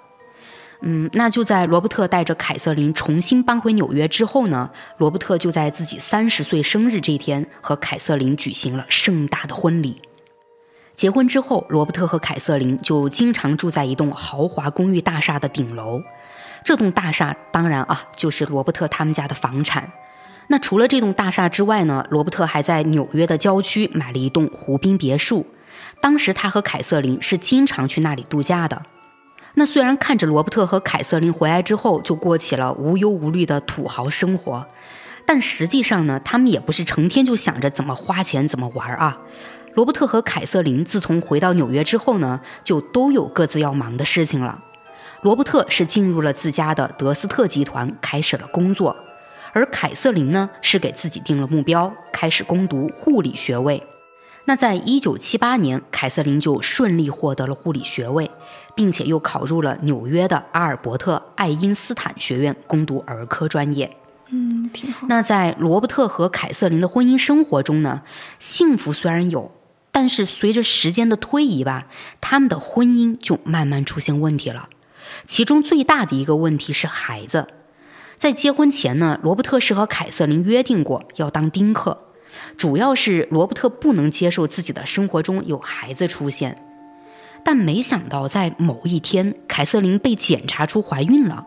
[SPEAKER 2] 嗯，那就在罗伯特带着凯瑟琳重新搬回纽约之后呢，罗伯特就在自己三十岁生日这天和凯瑟琳举行了盛大的婚礼。结婚之后，罗伯特和凯瑟琳就经常住在一栋豪华公寓大厦的顶楼。这栋大厦当然啊，就是罗伯特他们家的房产。那除了这栋大厦之外呢，罗伯特还在纽约的郊区买了一栋湖滨别墅。当时他和凯瑟琳是经常去那里度假的。那虽然看着罗伯特和凯瑟琳回来之后就过起了无忧无虑的土豪生活，但实际上呢，他们也不是成天就想着怎么花钱怎么玩啊。罗伯特和凯瑟琳自从回到纽约之后呢，就都有各自要忙的事情了。罗伯特是进入了自家的德斯特集团，开始了工作，而凯瑟琳呢，是给自己定了目标，开始攻读护理学位。那在一九七八年，凯瑟琳就顺利获得了护理学位，并且又考入了纽约的阿尔伯特爱因斯坦学院攻读儿科专业。
[SPEAKER 3] 嗯，挺好。
[SPEAKER 2] 那在罗伯特和凯瑟琳的婚姻生活中呢，幸福虽然有，但是随着时间的推移吧，他们的婚姻就慢慢出现问题了。其中最大的一个问题是孩子。在结婚前呢，罗伯特是和凯瑟琳约定过要当丁克。主要是罗伯特不能接受自己的生活中有孩子出现，但没想到在某一天，凯瑟琳被检查出怀孕了。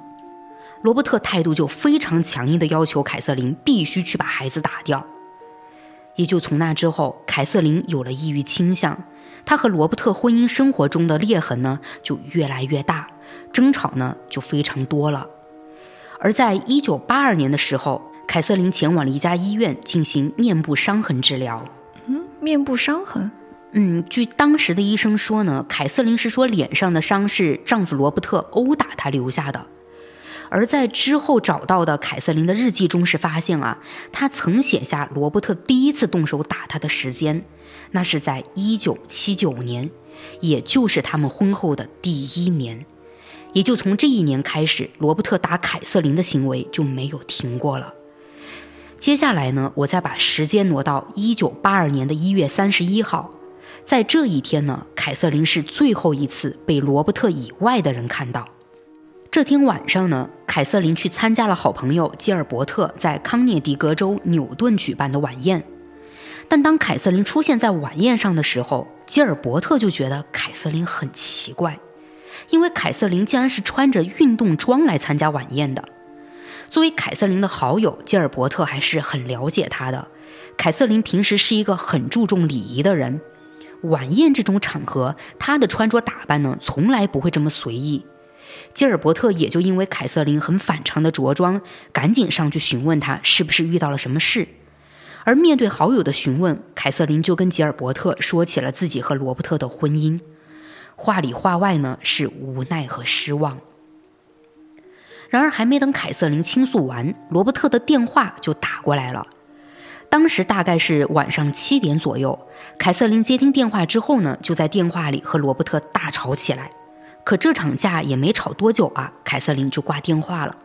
[SPEAKER 2] 罗伯特态度就非常强硬的要求凯瑟琳必须去把孩子打掉。也就从那之后，凯瑟琳有了抑郁倾向，她和罗伯特婚姻生活中的裂痕呢就越来越大，争吵呢就非常多了。而在一九八二年的时候，凯瑟琳前往了一家医院进行面部伤痕治疗。
[SPEAKER 3] 嗯，面部伤痕。
[SPEAKER 2] 嗯，据当时的医生说呢，凯瑟琳是说脸上的伤是丈夫罗伯特殴打她留下的。而在之后找到的凯瑟琳的日记中是发现啊，她曾写下罗伯特第一次动手打她的时间，那是在一九七九年，也就是他们婚后的第一年。也就从这一年开始，罗伯特打凯瑟琳的行为就没有停过了。接下来呢，我再把时间挪到一九八二年的一月三十一号，在这一天呢，凯瑟琳是最后一次被罗伯特以外的人看到。这天晚上呢，凯瑟琳去参加了好朋友吉尔伯特在康涅狄格州纽顿举办的晚宴。但当凯瑟琳出现在晚宴上的时候，吉尔伯特就觉得凯瑟琳很奇怪。因为凯瑟琳竟然是穿着运动装来参加晚宴的。作为凯瑟琳的好友，吉尔伯特还是很了解她的。凯瑟琳平时是一个很注重礼仪的人，晚宴这种场合，她的穿着打扮呢，从来不会这么随意。吉尔伯特也就因为凯瑟琳很反常的着装，赶紧上去询问她是不是遇到了什么事。而面对好友的询问，凯瑟琳就跟吉尔伯特说起了自己和罗伯特的婚姻。话里话外呢是无奈和失望。然而还没等凯瑟琳倾诉完，罗伯特的电话就打过来了。当时大概是晚上七点左右，凯瑟琳接听电话之后呢，就在电话里和罗伯特大吵起来。可这场架也没吵多久啊，凯瑟琳就挂电话了。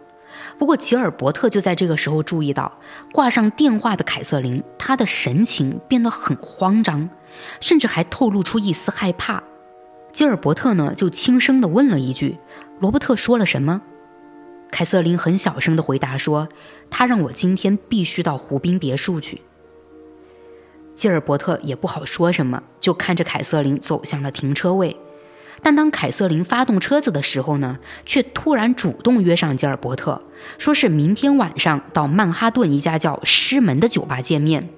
[SPEAKER 2] 不过吉尔伯特就在这个时候注意到，挂上电话的凯瑟琳，她的神情变得很慌张，甚至还透露出一丝害怕。吉尔伯特呢，就轻声地问了一句：“罗伯特说了什么？”凯瑟琳很小声地回答说：“他让我今天必须到湖滨别墅去。”吉尔伯特也不好说什么，就看着凯瑟琳走向了停车位。但当凯瑟琳发动车子的时候呢，却突然主动约上吉尔伯特，说是明天晚上到曼哈顿一家叫“狮门”的酒吧见面。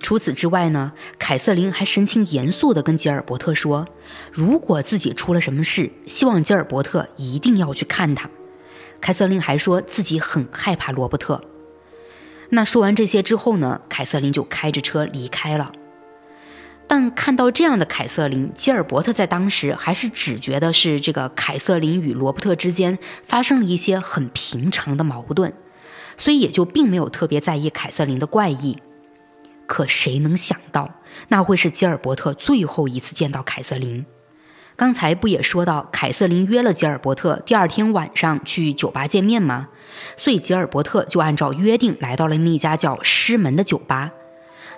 [SPEAKER 2] 除此之外呢，凯瑟琳还神情严肃地跟吉尔伯特说：“如果自己出了什么事，希望吉尔伯特一定要去看他。”凯瑟琳还说自己很害怕罗伯特。那说完这些之后呢，凯瑟琳就开着车离开了。但看到这样的凯瑟琳，吉尔伯特在当时还是只觉得是这个凯瑟琳与罗伯特之间发生了一些很平常的矛盾，所以也就并没有特别在意凯瑟琳的怪异。可谁能想到，那会是吉尔伯特最后一次见到凯瑟琳？刚才不也说到，凯瑟琳约了吉尔伯特第二天晚上去酒吧见面吗？所以吉尔伯特就按照约定来到了那家叫“师门”的酒吧。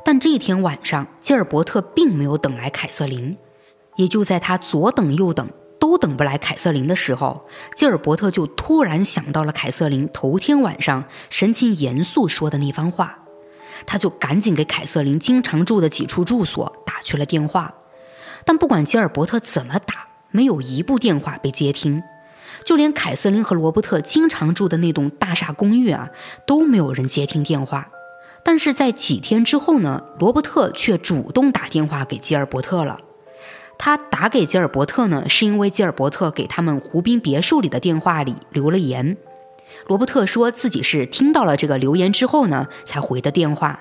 [SPEAKER 2] 但这天晚上，吉尔伯特并没有等来凯瑟琳。也就在他左等右等都等不来凯瑟琳的时候，吉尔伯特就突然想到了凯瑟琳头天晚上神情严肃说的那番话。他就赶紧给凯瑟琳经常住的几处住所打去了电话，但不管吉尔伯特怎么打，没有一部电话被接听，就连凯瑟琳和罗伯特经常住的那栋大厦公寓啊，都没有人接听电话。但是在几天之后呢，罗伯特却主动打电话给吉尔伯特了。他打给吉尔伯特呢，是因为吉尔伯特给他们湖滨别墅里的电话里留了言。罗伯特说自己是听到了这个留言之后呢，才回的电话。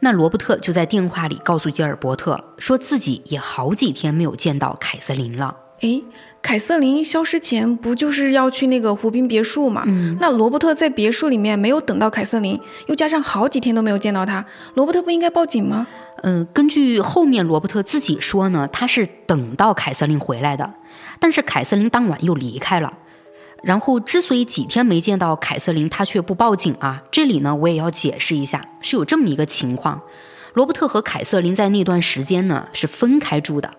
[SPEAKER 2] 那罗伯特就在电话里告诉吉尔伯特，说自己也好几天没有见到凯瑟琳了。
[SPEAKER 3] 诶，凯瑟琳消失前不就是要去那个湖滨别墅吗？
[SPEAKER 2] 嗯，
[SPEAKER 3] 那罗伯特在别墅里面没有等到凯瑟琳，又加上好几天都没有见到她，罗伯特不应该报警吗？
[SPEAKER 2] 嗯，根据后面罗伯特自己说呢，他是等到凯瑟琳回来的，但是凯瑟琳当晚又离开了。然后，之所以几天没见到凯瑟琳，他却不报警啊？这里呢，我也要解释一下，是有这么一个情况：罗伯特和凯瑟琳在那段时间呢是分开住的。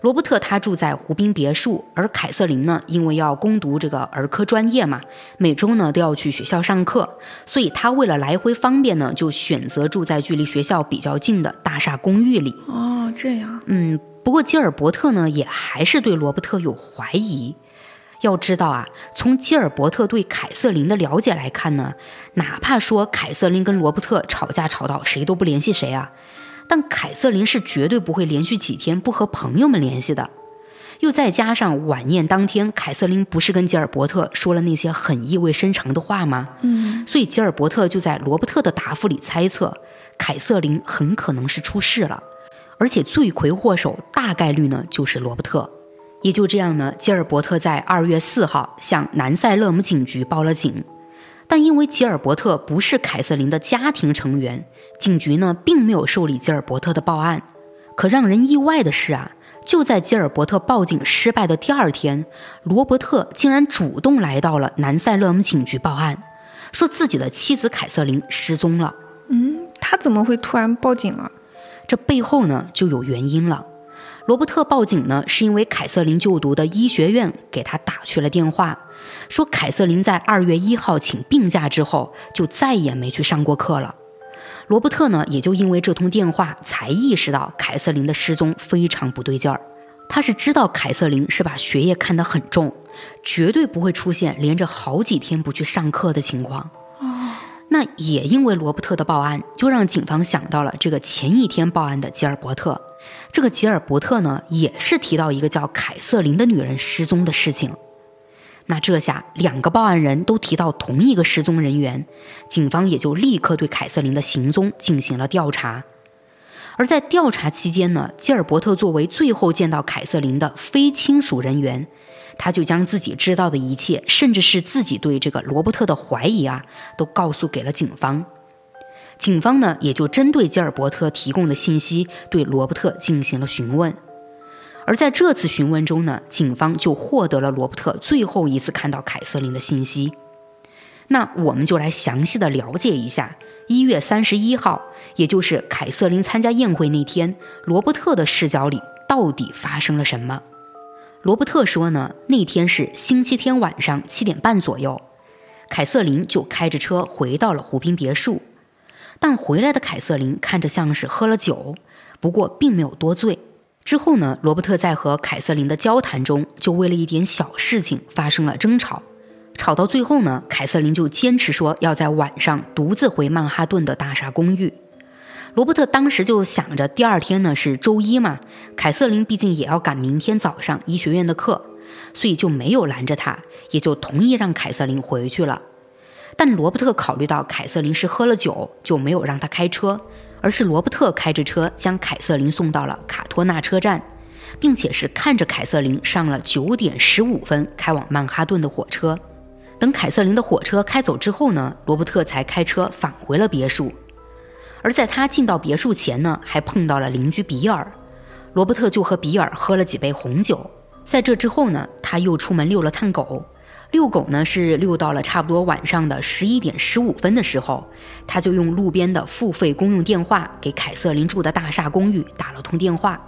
[SPEAKER 2] 罗伯特他住在湖滨别墅，而凯瑟琳呢，因为要攻读这个儿科专业嘛，每周呢都要去学校上课，所以他为了来回方便呢，就选择住在距离学校比较近的大厦公寓里。
[SPEAKER 3] 哦，这样。
[SPEAKER 2] 嗯，不过吉尔伯特呢，也还是对罗伯特有怀疑。要知道啊，从吉尔伯特对凯瑟琳的了解来看呢，哪怕说凯瑟琳跟罗伯特吵架吵到谁都不联系谁啊，但凯瑟琳是绝对不会连续几天不和朋友们联系的。又再加上晚宴当天，凯瑟琳不是跟吉尔伯特说了那些很意味深长的话吗？
[SPEAKER 3] 嗯，
[SPEAKER 2] 所以吉尔伯特就在罗伯特的答复里猜测，凯瑟琳很可能是出事了，而且罪魁祸首大概率呢就是罗伯特。也就这样呢，吉尔伯特在二月四号向南塞勒姆警局报了警，但因为吉尔伯特不是凯瑟琳的家庭成员，警局呢并没有受理吉尔伯特的报案。可让人意外的是啊。就在吉尔伯特报警失败的第二天，罗伯特竟然主动来到了南塞勒姆警局报案，说自己的妻子凯瑟琳失踪了。
[SPEAKER 3] 嗯，他怎么会突然报警了？
[SPEAKER 2] 这背后呢就有原因了。罗伯特报警呢，是因为凯瑟琳就读的医学院给他打去了电话，说凯瑟琳在二月一号请病假之后，就再也没去上过课了。罗伯特呢，也就因为这通电话才意识到凯瑟琳的失踪非常不对劲儿。他是知道凯瑟琳是把学业看得很重，绝对不会出现连着好几天不去上课的情况。
[SPEAKER 3] 哦，
[SPEAKER 2] 那也因为罗伯特的报案，就让警方想到了这个前一天报案的吉尔伯特。这个吉尔伯特呢，也是提到一个叫凯瑟琳的女人失踪的事情。那这下两个报案人都提到同一个失踪人员，警方也就立刻对凯瑟琳的行踪进行了调查。而在调查期间呢，吉尔伯特作为最后见到凯瑟琳的非亲属人员，他就将自己知道的一切，甚至是自己对这个罗伯特的怀疑啊，都告诉给了警方。警方呢，也就针对吉尔伯特提供的信息，对罗伯特进行了询问。而在这次询问中呢，警方就获得了罗伯特最后一次看到凯瑟琳的信息。那我们就来详细的了解一下，一月三十一号，也就是凯瑟琳参加宴会那天，罗伯特的视角里到底发生了什么？罗伯特说呢，那天是星期天晚上七点半左右，凯瑟琳就开着车回到了湖滨别墅，但回来的凯瑟琳看着像是喝了酒，不过并没有多醉。之后呢，罗伯特在和凯瑟琳的交谈中，就为了一点小事情发生了争吵，吵到最后呢，凯瑟琳就坚持说要在晚上独自回曼哈顿的大厦公寓。罗伯特当时就想着第二天呢是周一嘛，凯瑟琳毕竟也要赶明天早上医学院的课，所以就没有拦着他，也就同意让凯瑟琳回去了。但罗伯特考虑到凯瑟琳是喝了酒，就没有让她开车。而是罗伯特开着车将凯瑟琳送到了卡托纳车站，并且是看着凯瑟琳上了九点十五分开往曼哈顿的火车。等凯瑟琳的火车开走之后呢，罗伯特才开车返回了别墅。而在他进到别墅前呢，还碰到了邻居比尔。罗伯特就和比尔喝了几杯红酒。在这之后呢，他又出门遛了趟狗。遛狗呢是遛到了差不多晚上的十一点十五分的时候，他就用路边的付费公用电话给凯瑟琳住的大厦公寓打了通电话，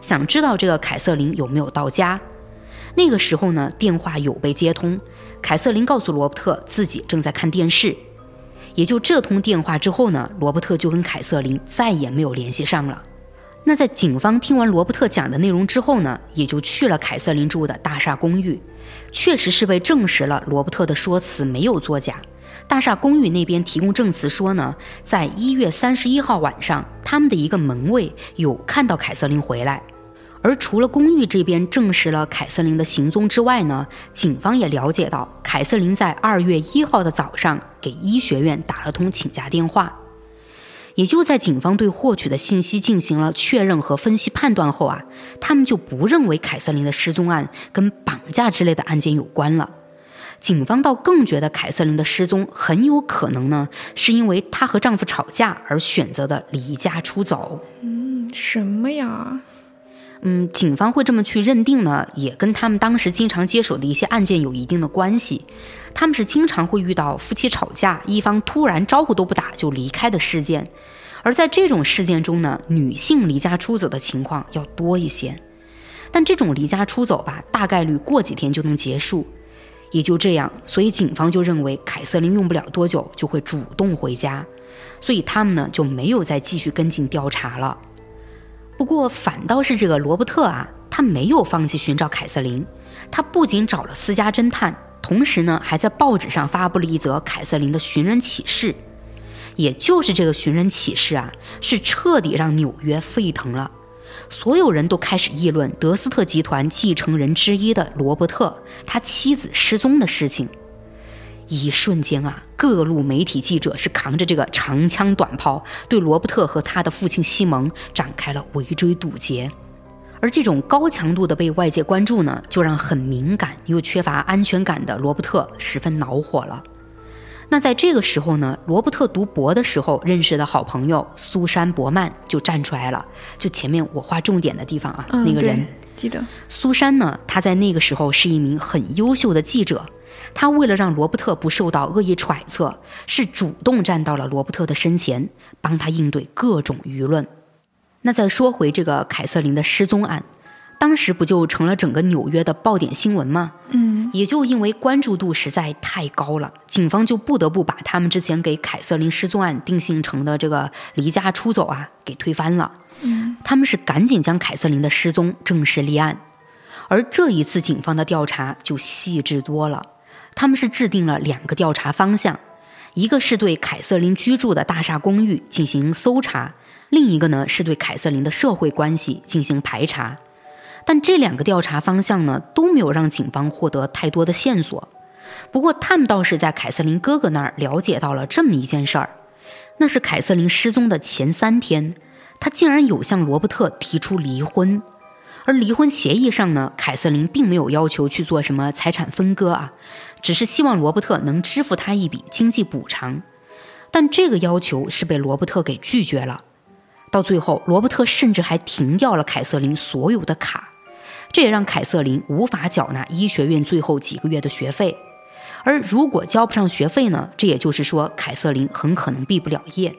[SPEAKER 2] 想知道这个凯瑟琳有没有到家。那个时候呢，电话有被接通，凯瑟琳告诉罗伯特自己正在看电视。也就这通电话之后呢，罗伯特就跟凯瑟琳再也没有联系上了。那在警方听完罗伯特讲的内容之后呢，也就去了凯瑟琳住的大厦公寓。确实是被证实了，罗伯特的说辞没有作假。大厦公寓那边提供证词说呢，在一月三十一号晚上，他们的一个门卫有看到凯瑟琳回来。而除了公寓这边证实了凯瑟琳的行踪之外呢，警方也了解到，凯瑟琳在二月一号的早上给医学院打了通请假电话。也就在警方对获取的信息进行了确认和分析判断后啊，他们就不认为凯瑟琳的失踪案跟绑架之类的案件有关了。警方倒更觉得凯瑟琳的失踪很有可能呢，是因为她和丈夫吵架而选择的离家出走。
[SPEAKER 3] 嗯，什么呀？
[SPEAKER 2] 嗯，警方会这么去认定呢，也跟他们当时经常接手的一些案件有一定的关系。他们是经常会遇到夫妻吵架，一方突然招呼都不打就离开的事件，而在这种事件中呢，女性离家出走的情况要多一些。但这种离家出走吧，大概率过几天就能结束，也就这样。所以警方就认为凯瑟琳用不了多久就会主动回家，所以他们呢就没有再继续跟进调查了。不过反倒是这个罗伯特啊，他没有放弃寻找凯瑟琳，他不仅找了私家侦探，同时呢，还在报纸上发布了一则凯瑟琳的寻人启事。也就是这个寻人启事啊，是彻底让纽约沸腾了，所有人都开始议论德斯特集团继承人之一的罗伯特他妻子失踪的事情。一瞬间啊，各路媒体记者是扛着这个长枪短炮，对罗伯特和他的父亲西蒙展开了围追堵截。而这种高强度的被外界关注呢，就让很敏感又缺乏安全感的罗伯特十分恼火了。那在这个时候呢，罗伯特读博的时候认识的好朋友苏珊·伯曼就站出来了。就前面我画重点的地方啊，那个人
[SPEAKER 3] 记得
[SPEAKER 2] 苏珊呢，她在那个时候是一名很优秀的记者。她为了让罗伯特不受到恶意揣测，是主动站到了罗伯特的身前，帮他应对各种舆论。那再说回这个凯瑟琳的失踪案。当时不就成了整个纽约的爆点新闻吗？
[SPEAKER 3] 嗯，
[SPEAKER 2] 也就因为关注度实在太高了，警方就不得不把他们之前给凯瑟琳失踪案定性成的这个离家出走啊给推翻了。
[SPEAKER 3] 嗯，
[SPEAKER 2] 他们是赶紧将凯瑟琳的失踪正式立案，而这一次警方的调查就细致多了，他们是制定了两个调查方向，一个是对凯瑟琳居住的大厦公寓进行搜查，另一个呢是对凯瑟琳的社会关系进行排查。但这两个调查方向呢，都没有让警方获得太多的线索。不过，他们倒是在凯瑟琳哥哥那儿了解到了这么一件事儿：那是凯瑟琳失踪的前三天，他竟然有向罗伯特提出离婚。而离婚协议上呢，凯瑟琳并没有要求去做什么财产分割啊，只是希望罗伯特能支付他一笔经济补偿。但这个要求是被罗伯特给拒绝了。到最后，罗伯特甚至还停掉了凯瑟琳所有的卡。这也让凯瑟琳无法缴纳医学院最后几个月的学费，而如果交不上学费呢？这也就是说，凯瑟琳很可能毕不了业。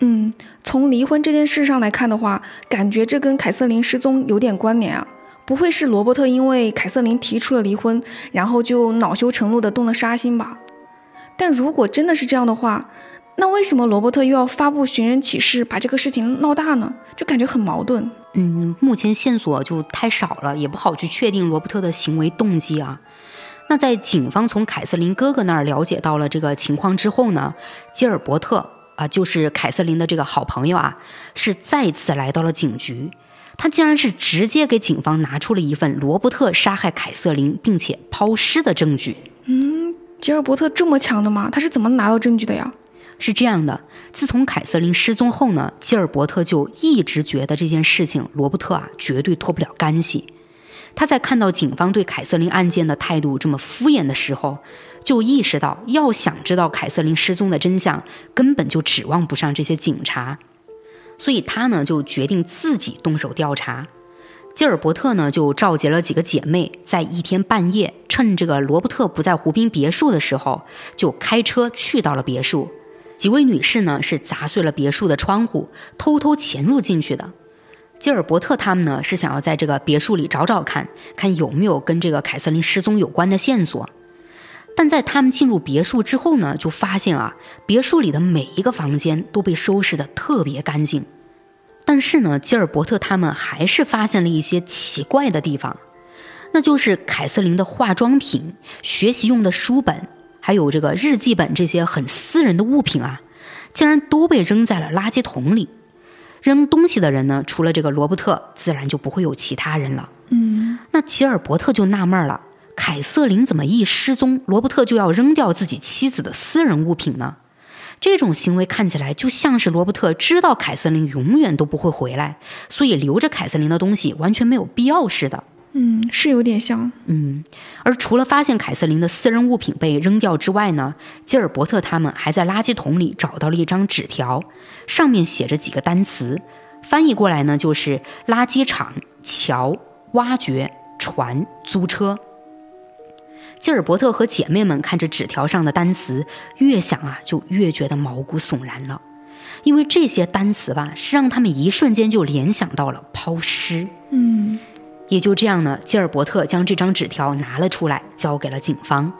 [SPEAKER 3] 嗯，从离婚这件事上来看的话，感觉这跟凯瑟琳失踪有点关联啊。不会是罗伯特因为凯瑟琳提出了离婚，然后就恼羞成怒的动了杀心吧？但如果真的是这样的话，那为什么罗伯特又要发布寻人启事，把这个事情闹大呢？就感觉很矛盾。
[SPEAKER 2] 嗯，目前线索就太少了，也不好去确定罗伯特的行为动机啊。那在警方从凯瑟琳哥哥那儿了解到了这个情况之后呢，吉尔伯特啊，就是凯瑟琳的这个好朋友啊，是再次来到了警局。他竟然是直接给警方拿出了一份罗伯特杀害凯瑟琳并且抛尸的证据。
[SPEAKER 3] 嗯，吉尔伯特这么强的吗？他是怎么拿到证据的呀？
[SPEAKER 2] 是这样的，自从凯瑟琳失踪后呢，吉尔伯特就一直觉得这件事情罗伯特啊绝对脱不了干系。他在看到警方对凯瑟琳案件的态度这么敷衍的时候，就意识到要想知道凯瑟琳失踪的真相，根本就指望不上这些警察。所以他呢就决定自己动手调查。吉尔伯特呢就召集了几个姐妹，在一天半夜，趁这个罗伯特不在湖滨别墅的时候，就开车去到了别墅。几位女士呢是砸碎了别墅的窗户，偷偷潜入进去的。吉尔伯特他们呢是想要在这个别墅里找找看，看有没有跟这个凯瑟琳失踪有关的线索。但在他们进入别墅之后呢，就发现啊，别墅里的每一个房间都被收拾的特别干净。但是呢，吉尔伯特他们还是发现了一些奇怪的地方，那就是凯瑟琳的化妆品、学习用的书本。还有这个日记本这些很私人的物品啊，竟然都被扔在了垃圾桶里。扔东西的人呢，除了这个罗伯特，自然就不会有其他人了。
[SPEAKER 3] 嗯，
[SPEAKER 2] 那吉尔伯特就纳闷了：凯瑟琳怎么一失踪，罗伯特就要扔掉自己妻子的私人物品呢？这种行为看起来就像是罗伯特知道凯瑟琳永远都不会回来，所以留着凯瑟琳的东西完全没有必要似的。
[SPEAKER 3] 嗯，是有点像。
[SPEAKER 2] 嗯，而除了发现凯瑟琳的私人物品被扔掉之外呢，吉尔伯特他们还在垃圾桶里找到了一张纸条，上面写着几个单词，翻译过来呢就是垃圾场、桥、挖掘、船、租车。吉尔伯特和姐妹们看着纸条上的单词，越想啊就越觉得毛骨悚然了，因为这些单词吧是让他们一瞬间就联想到了抛尸。
[SPEAKER 3] 嗯。
[SPEAKER 2] 也就这样呢，吉尔伯特将这张纸条拿了出来，交给了警方。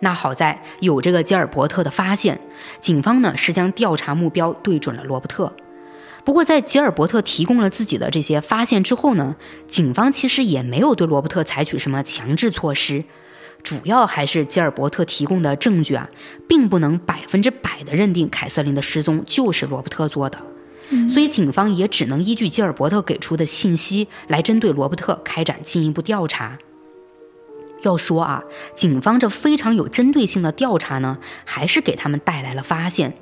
[SPEAKER 2] 那好在有这个吉尔伯特的发现，警方呢是将调查目标对准了罗伯特。不过，在吉尔伯特提供了自己的这些发现之后呢，警方其实也没有对罗伯特采取什么强制措施，主要还是吉尔伯特提供的证据啊，并不能百分之百的认定凯瑟琳的失踪就是罗伯特做的，所以警方也只能依据吉尔伯特给出的信息来针对罗伯特开展进一步调查。要说啊，警方这非常有针对性的调查呢，还是给他们带来了发现。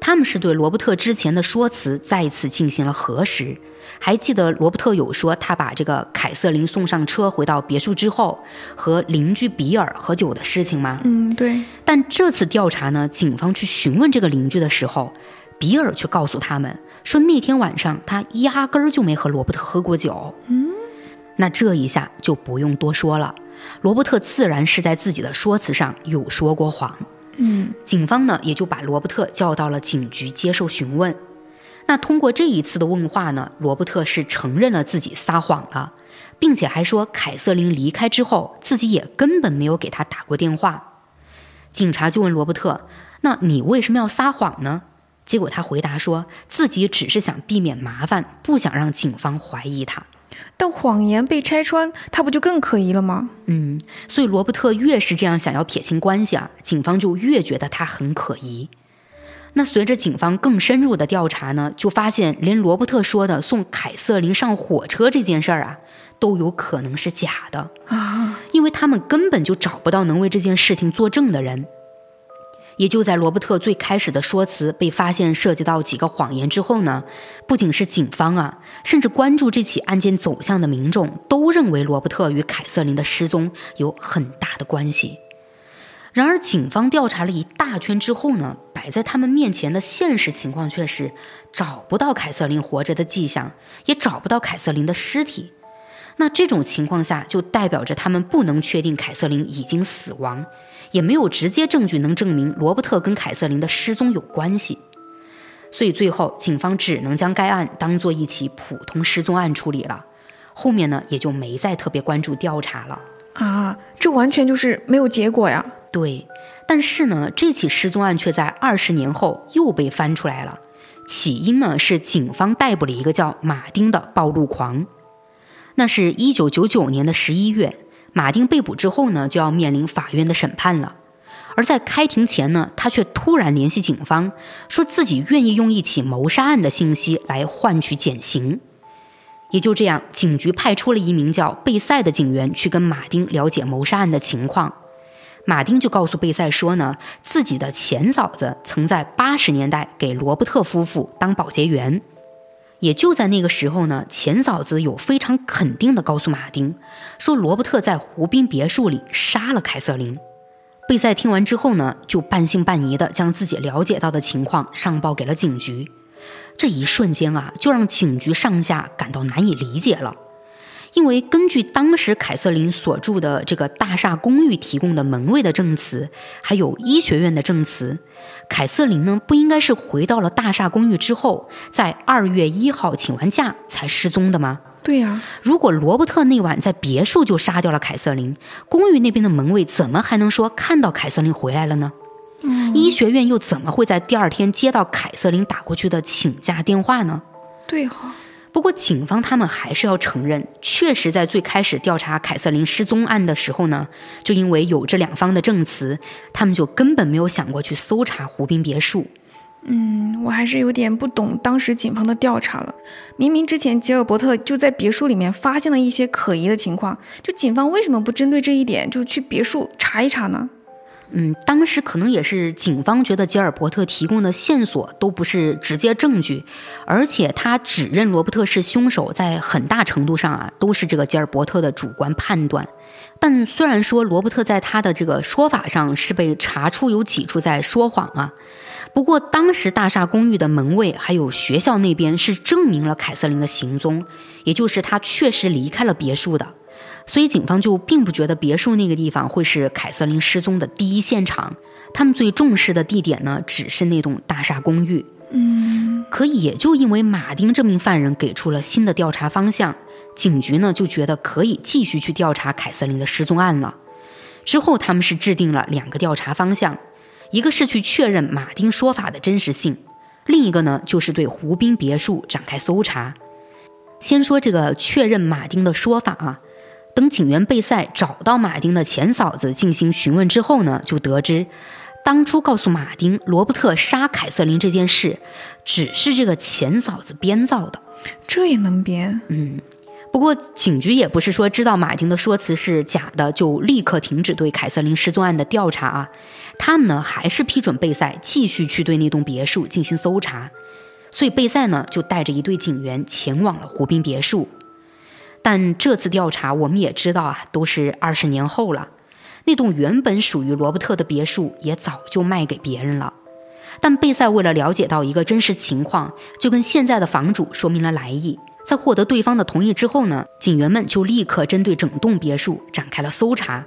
[SPEAKER 2] 他们是对罗伯特之前的说辞再一次进行了核实。还记得罗伯特有说他把这个凯瑟琳送上车回到别墅之后，和邻居比尔喝酒的事情吗？
[SPEAKER 3] 嗯，对。
[SPEAKER 2] 但这次调查呢，警方去询问这个邻居的时候，比尔却告诉他们说，那天晚上他压根儿就没和罗伯特喝过酒。
[SPEAKER 3] 嗯，
[SPEAKER 2] 那这一下就不用多说了。罗伯特自然是在自己的说辞上有说过谎，
[SPEAKER 3] 嗯，
[SPEAKER 2] 警方呢也就把罗伯特叫到了警局接受询问。那通过这一次的问话呢，罗伯特是承认了自己撒谎了，并且还说凯瑟琳离开之后，自己也根本没有给他打过电话。警察就问罗伯特：“那你为什么要撒谎呢？”结果他回答说自己只是想避免麻烦，不想让警方怀疑他。
[SPEAKER 3] 但谎言被拆穿，他不就更可疑了吗？
[SPEAKER 2] 嗯，所以罗伯特越是这样想要撇清关系啊，警方就越觉得他很可疑。那随着警方更深入的调查呢，就发现连罗伯特说的送凯瑟琳上火车这件事儿啊，都有可能是假的
[SPEAKER 3] 啊，
[SPEAKER 2] 因为他们根本就找不到能为这件事情作证的人。也就在罗伯特最开始的说辞被发现涉及到几个谎言之后呢，不仅是警方啊，甚至关注这起案件走向的民众都认为罗伯特与凯瑟琳的失踪有很大的关系。然而，警方调查了一大圈之后呢，摆在他们面前的现实情况却是找不到凯瑟琳活着的迹象，也找不到凯瑟琳的尸体。那这种情况下，就代表着他们不能确定凯瑟琳已经死亡。也没有直接证据能证明罗伯特跟凯瑟琳的失踪有关系，所以最后警方只能将该案当做一起普通失踪案处理了。后面呢，也就没再特别关注调查了。
[SPEAKER 3] 啊，这完全就是没有结果呀。
[SPEAKER 2] 对，但是呢，这起失踪案却在二十年后又被翻出来了。起因呢，是警方逮捕了一个叫马丁的暴露狂。那是一九九九年的十一月。马丁被捕之后呢，就要面临法院的审判了。而在开庭前呢，他却突然联系警方，说自己愿意用一起谋杀案的信息来换取减刑。也就这样，警局派出了一名叫贝塞的警员去跟马丁了解谋杀案的情况。马丁就告诉贝塞说呢，自己的前嫂子曾在八十年代给罗伯特夫妇当保洁员。也就在那个时候呢，前嫂子有非常肯定的告诉马丁，说罗伯特在湖滨别墅里杀了凯瑟琳。贝塞听完之后呢，就半信半疑的将自己了解到的情况上报给了警局。这一瞬间啊，就让警局上下感到难以理解了。因为根据当时凯瑟琳所住的这个大厦公寓提供的门卫的证词，还有医学院的证词，凯瑟琳呢不应该是回到了大厦公寓之后，在二月一号请完假才失踪的吗？
[SPEAKER 3] 对呀，
[SPEAKER 2] 如果罗伯特那晚在别墅就杀掉了凯瑟琳，公寓那边的门卫怎么还能说看到凯瑟琳回来了呢？
[SPEAKER 3] 嗯，
[SPEAKER 2] 医学院又怎么会在第二天接到凯瑟琳打过去的请假电话呢？
[SPEAKER 3] 对哈。
[SPEAKER 2] 不过，警方他们还是要承认，确实在最开始调查凯瑟琳失踪案的时候呢，就因为有这两方的证词，他们就根本没有想过去搜查湖滨别墅。
[SPEAKER 3] 嗯，我还是有点不懂当时警方的调查了。明明之前吉尔伯特就在别墅里面发现了一些可疑的情况，就警方为什么不针对这一点，就去别墅查一查呢？
[SPEAKER 2] 嗯，当时可能也是警方觉得吉尔伯特提供的线索都不是直接证据，而且他指认罗伯特是凶手，在很大程度上啊都是这个吉尔伯特的主观判断。但虽然说罗伯特在他的这个说法上是被查出有几处在说谎啊，不过当时大厦公寓的门卫还有学校那边是证明了凯瑟琳的行踪，也就是他确实离开了别墅的。所以警方就并不觉得别墅那个地方会是凯瑟琳失踪的第一现场，他们最重视的地点呢，只是那栋大厦公寓。
[SPEAKER 3] 嗯，
[SPEAKER 2] 可也就因为马丁这名犯人给出了新的调查方向，警局呢就觉得可以继续去调查凯瑟琳的失踪案了。之后他们是制定了两个调查方向，一个是去确认马丁说法的真实性，另一个呢就是对湖滨别墅展开搜查。先说这个确认马丁的说法啊，等警员贝塞找到马丁的前嫂子进行询问之后呢，就得知。当初告诉马丁罗伯特杀凯瑟琳这件事，只是这个前嫂子编造的。
[SPEAKER 3] 这也能编？
[SPEAKER 2] 嗯。不过警局也不是说知道马丁的说辞是假的就立刻停止对凯瑟琳失踪案的调查啊，他们呢还是批准贝塞继续去对那栋别墅进行搜查。所以贝塞呢就带着一队警员前往了湖滨别墅。但这次调查我们也知道啊，都是二十年后了。那栋原本属于罗伯特的别墅也早就卖给别人了，但贝塞为了了解到一个真实情况，就跟现在的房主说明了来意。在获得对方的同意之后呢，警员们就立刻针对整栋别墅展开了搜查，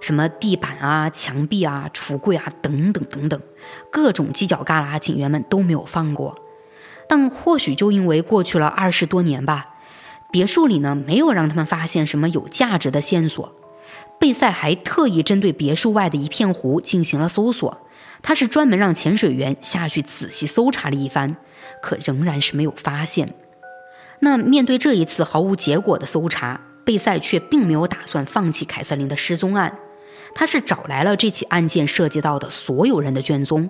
[SPEAKER 2] 什么地板啊、墙壁啊、橱柜啊等等等等，各种犄角旮旯，警员们都没有放过。但或许就因为过去了二十多年吧，别墅里呢没有让他们发现什么有价值的线索。贝塞还特意针对别墅外的一片湖进行了搜索，他是专门让潜水员下去仔细搜查了一番，可仍然是没有发现。那面对这一次毫无结果的搜查，贝塞却并没有打算放弃凯瑟琳的失踪案，他是找来了这起案件涉及到的所有人的卷宗，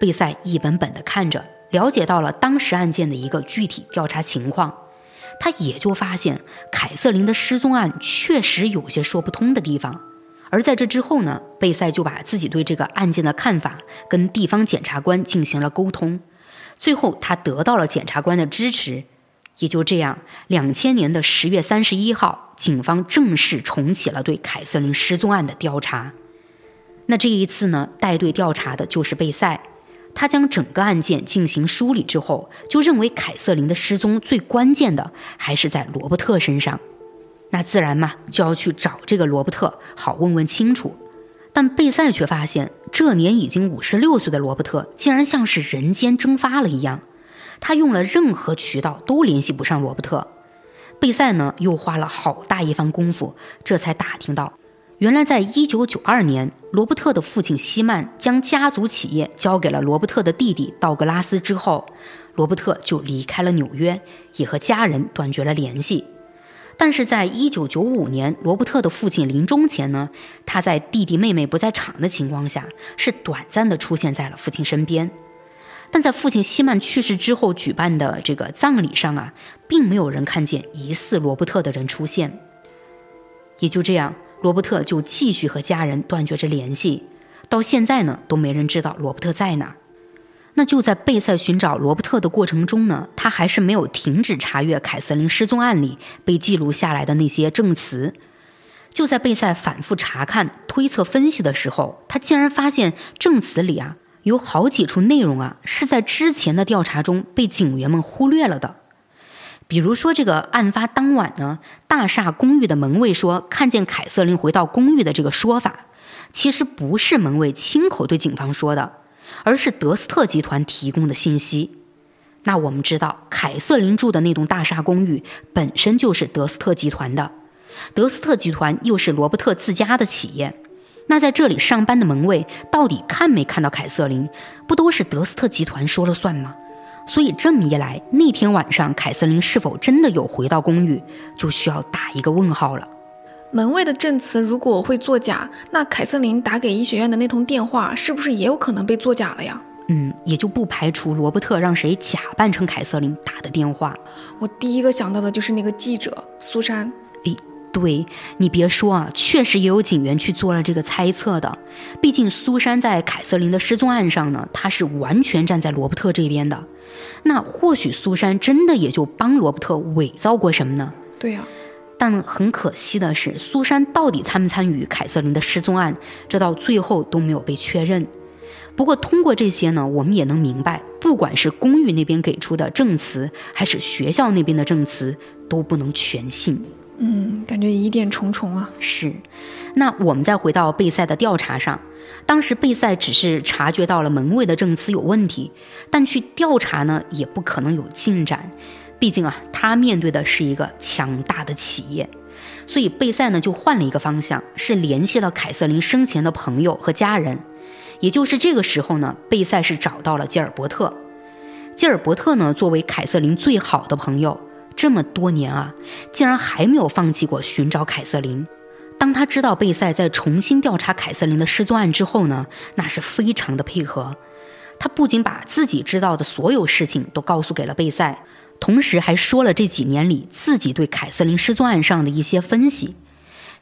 [SPEAKER 2] 贝塞一本本的看着，了解到了当时案件的一个具体调查情况。他也就发现凯瑟琳的失踪案确实有些说不通的地方，而在这之后呢，贝塞就把自己对这个案件的看法跟地方检察官进行了沟通，最后他得到了检察官的支持，也就这样，两千年的十月三十一号，警方正式重启了对凯瑟琳失踪案的调查。那这一次呢，带队调查的就是贝塞。他将整个案件进行梳理之后，就认为凯瑟琳的失踪最关键的还是在罗伯特身上。那自然嘛，就要去找这个罗伯特，好问问清楚。但贝塞却发现，这年已经五十六岁的罗伯特竟然像是人间蒸发了一样。他用了任何渠道都联系不上罗伯特。贝塞呢，又花了好大一番功夫，这才打听到。原来，在一九九二年，罗伯特的父亲希曼将家族企业交给了罗伯特的弟弟道格拉斯之后，罗伯特就离开了纽约，也和家人断绝了联系。但是在一九九五年，罗伯特的父亲临终前呢，他在弟弟妹妹不在场的情况下，是短暂的出现在了父亲身边。但在父亲希曼去世之后举办的这个葬礼上啊，并没有人看见疑似罗伯特的人出现。也就这样。罗伯特就继续和家人断绝着联系，到现在呢都没人知道罗伯特在哪儿。那就在贝塞寻找罗伯特的过程中呢，他还是没有停止查阅凯瑟琳失踪案里被记录下来的那些证词。就在贝塞反复查看、推测、分析的时候，他竟然发现证词里啊有好几处内容啊是在之前的调查中被警员们忽略了的。比如说，这个案发当晚呢，大厦公寓的门卫说看见凯瑟琳回到公寓的这个说法，其实不是门卫亲口对警方说的，而是德斯特集团提供的信息。那我们知道，凯瑟琳住的那栋大厦公寓本身就是德斯特集团的，德斯特集团又是罗伯特自家的企业，那在这里上班的门卫到底看没看到凯瑟琳，不都是德斯特集团说了算吗？所以这么一来，那天晚上凯瑟琳是否真的有回到公寓，就需要打一个问号了。
[SPEAKER 3] 门卫的证词如果会作假，那凯瑟琳打给医学院的那通电话，是不是也有可能被作假了呀？
[SPEAKER 2] 嗯，也就不排除罗伯特让谁假扮成凯瑟琳打的电话。
[SPEAKER 3] 我第一个想到的就是那个记者苏珊。
[SPEAKER 2] 诶。对你别说啊，确实也有警员去做了这个猜测的。毕竟苏珊在凯瑟琳的失踪案上呢，她是完全站在罗伯特这边的。那或许苏珊真的也就帮罗伯特伪造过什么呢？
[SPEAKER 3] 对呀。
[SPEAKER 2] 但很可惜的是，苏珊到底参不参与凯瑟琳的失踪案，这到最后都没有被确认。不过通过这些呢，我们也能明白，不管是公寓那边给出的证词，还是学校那边的证词，都不能全信。
[SPEAKER 3] 嗯，感觉疑点重重啊。
[SPEAKER 2] 是，那我们再回到贝塞的调查上，当时贝塞只是察觉到了门卫的证词有问题，但去调查呢也不可能有进展，毕竟啊，他面对的是一个强大的企业，所以贝塞呢就换了一个方向，是联系了凯瑟琳生前的朋友和家人。也就是这个时候呢，贝塞是找到了吉尔伯特。吉尔伯特呢，作为凯瑟琳最好的朋友，这么多年啊，竟然还没有放弃过寻找凯瑟琳。当他知道贝塞在重新调查凯瑟琳的失踪案之后呢，那是非常的配合。他不仅把自己知道的所有事情都告诉给了贝塞，同时还说了这几年里自己对凯瑟琳失踪案上的一些分析。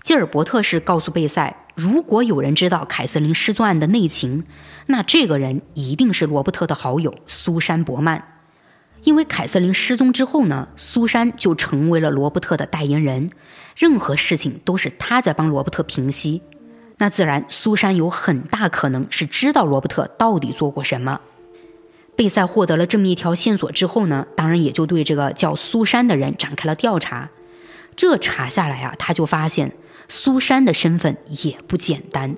[SPEAKER 2] 基尔伯特是告诉贝塞，如果有人知道凯瑟琳失踪案的内情，那这个人一定是罗伯特的好友苏珊·伯曼。因为凯瑟琳失踪之后呢，苏珊就成为了罗伯特的代言人，任何事情都是他在帮罗伯特平息。那自然，苏珊有很大可能是知道罗伯特到底做过什么。贝塞获得了这么一条线索之后呢，当然也就对这个叫苏珊的人展开了调查。这查下来啊，他就发现苏珊的身份也不简单。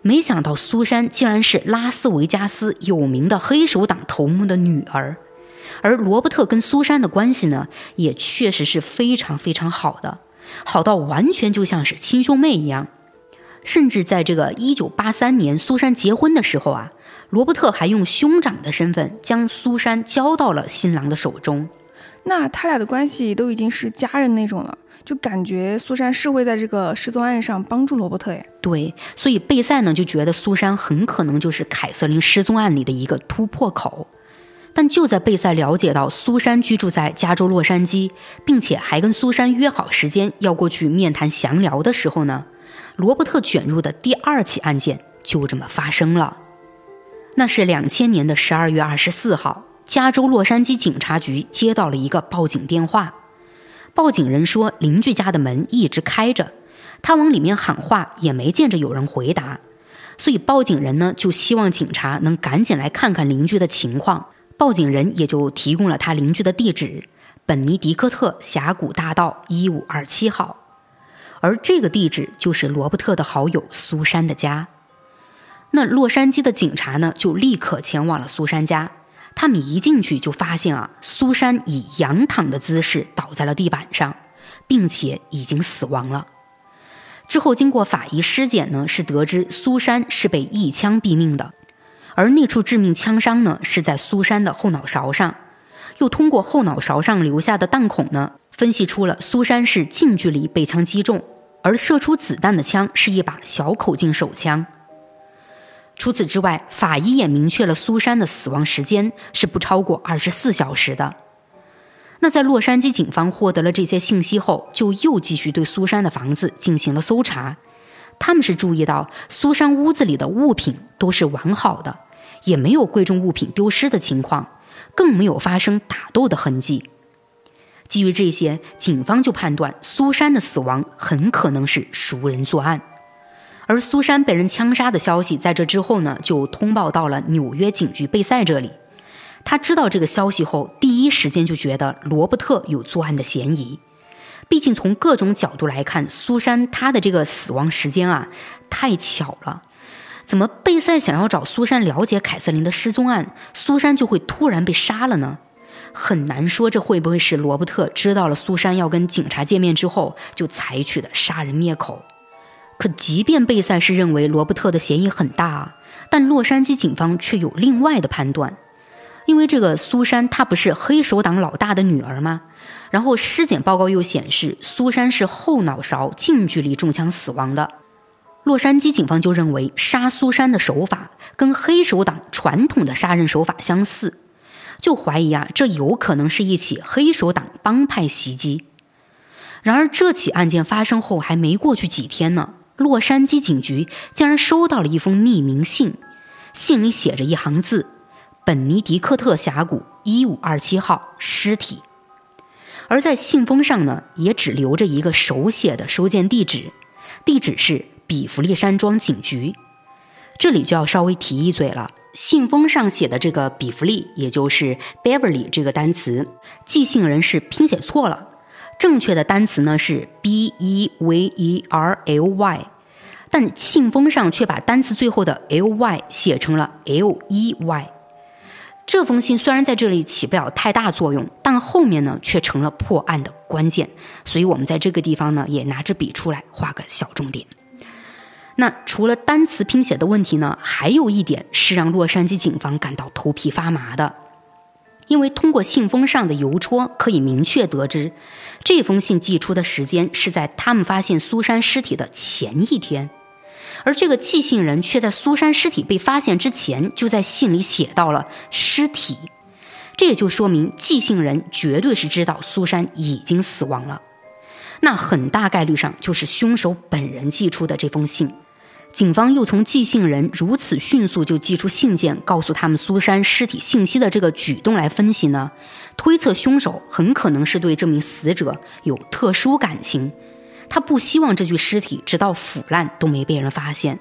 [SPEAKER 2] 没想到苏珊竟然是拉斯维加斯有名的黑手党头目的女儿，而罗伯特跟苏珊的关系呢，也确实是非常非常好的，好到完全就像是亲兄妹一样。甚至在这个一九八三年苏珊结婚的时候啊，罗伯特还用兄长的身份将苏珊交到了新郎的手中。
[SPEAKER 3] 那他俩的关系都已经是家人那种了，就感觉苏珊是会在这个失踪案上帮助罗伯特耶。
[SPEAKER 2] 对，所以贝塞呢就觉得苏珊很可能就是凯瑟琳失踪案里的一个突破口。但就在贝塞了解到苏珊居住在加州洛杉矶，并且还跟苏珊约好时间要过去面谈详聊的时候呢？罗伯特卷入的第二起案件就这么发生了。那是两千年的十二月二十四号，加州洛杉矶警察局接到了一个报警电话。报警人说，邻居家的门一直开着，他往里面喊话也没见着有人回答，所以报警人呢就希望警察能赶紧来看看邻居的情况。报警人也就提供了他邻居的地址：本尼迪克特峡谷大道一五二七号。而这个地址就是罗伯特的好友苏珊的家。那洛杉矶的警察呢，就立刻前往了苏珊家。他们一进去就发现啊，苏珊以仰躺的姿势倒在了地板上，并且已经死亡了。之后经过法医尸检呢，是得知苏珊是被一枪毙命的，而那处致命枪伤呢，是在苏珊的后脑勺上。又通过后脑勺上留下的弹孔呢。分析出了苏珊是近距离被枪击中，而射出子弹的枪是一把小口径手枪。除此之外，法医也明确了苏珊的死亡时间是不超过二十四小时的。那在洛杉矶警方获得了这些信息后，就又继续对苏珊的房子进行了搜查。他们是注意到苏珊屋子里的物品都是完好的，也没有贵重物品丢失的情况，更没有发生打斗的痕迹。基于这些，警方就判断苏珊的死亡很可能是熟人作案，而苏珊被人枪杀的消息在这之后呢，就通报到了纽约警局贝塞这里。他知道这个消息后，第一时间就觉得罗伯特有作案的嫌疑。毕竟从各种角度来看，苏珊她的这个死亡时间啊，太巧了。怎么贝塞想要找苏珊了解凯瑟琳的失踪案，苏珊就会突然被杀了呢？很难说这会不会是罗伯特知道了苏珊要跟警察见面之后就采取的杀人灭口。可即便贝塞是认为罗伯特的嫌疑很大，但洛杉矶警方却有另外的判断，因为这个苏珊她不是黑手党老大的女儿吗？然后尸检报告又显示苏珊是后脑勺近距离中枪死亡的。洛杉矶警方就认为杀苏珊的手法跟黑手党传统的杀人手法相似。就怀疑啊，这有可能是一起黑手党帮派袭击。然而，这起案件发生后还没过去几天呢，洛杉矶警局竟然收到了一封匿名信，信里写着一行字：“本尼迪克特峡谷一五二七号尸体。”而在信封上呢，也只留着一个手写的收件地址，地址是比弗利山庄警局。这里就要稍微提一嘴了。信封上写的这个比弗利，也就是 Beverly 这个单词，寄信人是拼写错了。正确的单词呢是 B E V E R L Y，但信封上却把单词最后的 L Y 写成了 L E Y。这封信虽然在这里起不了太大作用，但后面呢却成了破案的关键。所以我们在这个地方呢也拿支笔出来画个小重点。那除了单词拼写的问题呢，还有一点是让洛杉矶警方感到头皮发麻的，因为通过信封上的邮戳可以明确得知，这封信寄出的时间是在他们发现苏珊尸体的前一天，而这个寄信人却在苏珊尸体被发现之前就在信里写到了尸体，这也就说明寄信人绝对是知道苏珊已经死亡了，那很大概率上就是凶手本人寄出的这封信。警方又从寄信人如此迅速就寄出信件，告诉他们苏珊尸体信息的这个举动来分析呢，推测凶手很可能是对这名死者有特殊感情，他不希望这具尸体直到腐烂都没被人发现。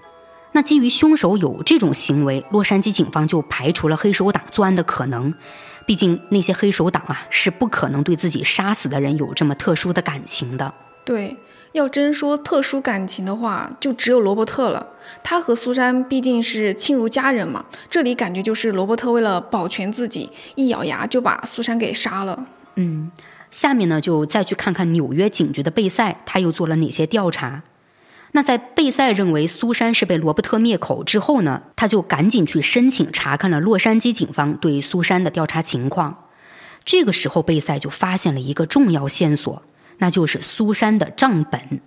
[SPEAKER 2] 那基于凶手有这种行为，洛杉矶警方就排除了黑手党作案的可能，毕竟那些黑手党啊是不可能对自己杀死的人有这么特殊的感情的。
[SPEAKER 3] 对。要真说特殊感情的话，就只有罗伯特了。他和苏珊毕竟是亲如家人嘛。这里感觉就是罗伯特为了保全自己，一咬牙就把苏珊给杀了。
[SPEAKER 2] 嗯，下面呢就再去看看纽约警局的贝塞，他又做了哪些调查？那在贝塞认为苏珊是被罗伯特灭口之后呢，他就赶紧去申请查看了洛杉矶警方对苏珊的调查情况。这个时候，贝塞就发现了一个重要线索。那就是苏珊的账本，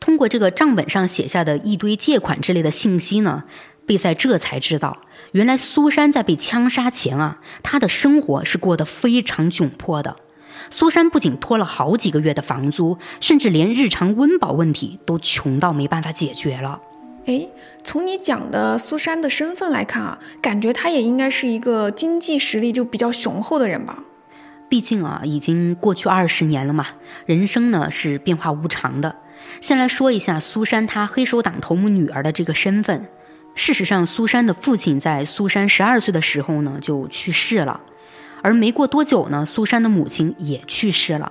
[SPEAKER 2] 通过这个账本上写下的一堆借款之类的信息呢，贝塞这才知道，原来苏珊在被枪杀前啊，她的生活是过得非常窘迫的。苏珊不仅拖了好几个月的房租，甚至连日常温饱问题都穷到没办法解决了。
[SPEAKER 3] 哎，从你讲的苏珊的身份来看啊，感觉她也应该是一个经济实力就比较雄厚的人吧。
[SPEAKER 2] 毕竟啊，已经过去二十年了嘛，人生呢是变化无常的。先来说一下苏珊她黑手党头目女儿的这个身份。事实上，苏珊的父亲在苏珊十二岁的时候呢就去世了，而没过多久呢，苏珊的母亲也去世了。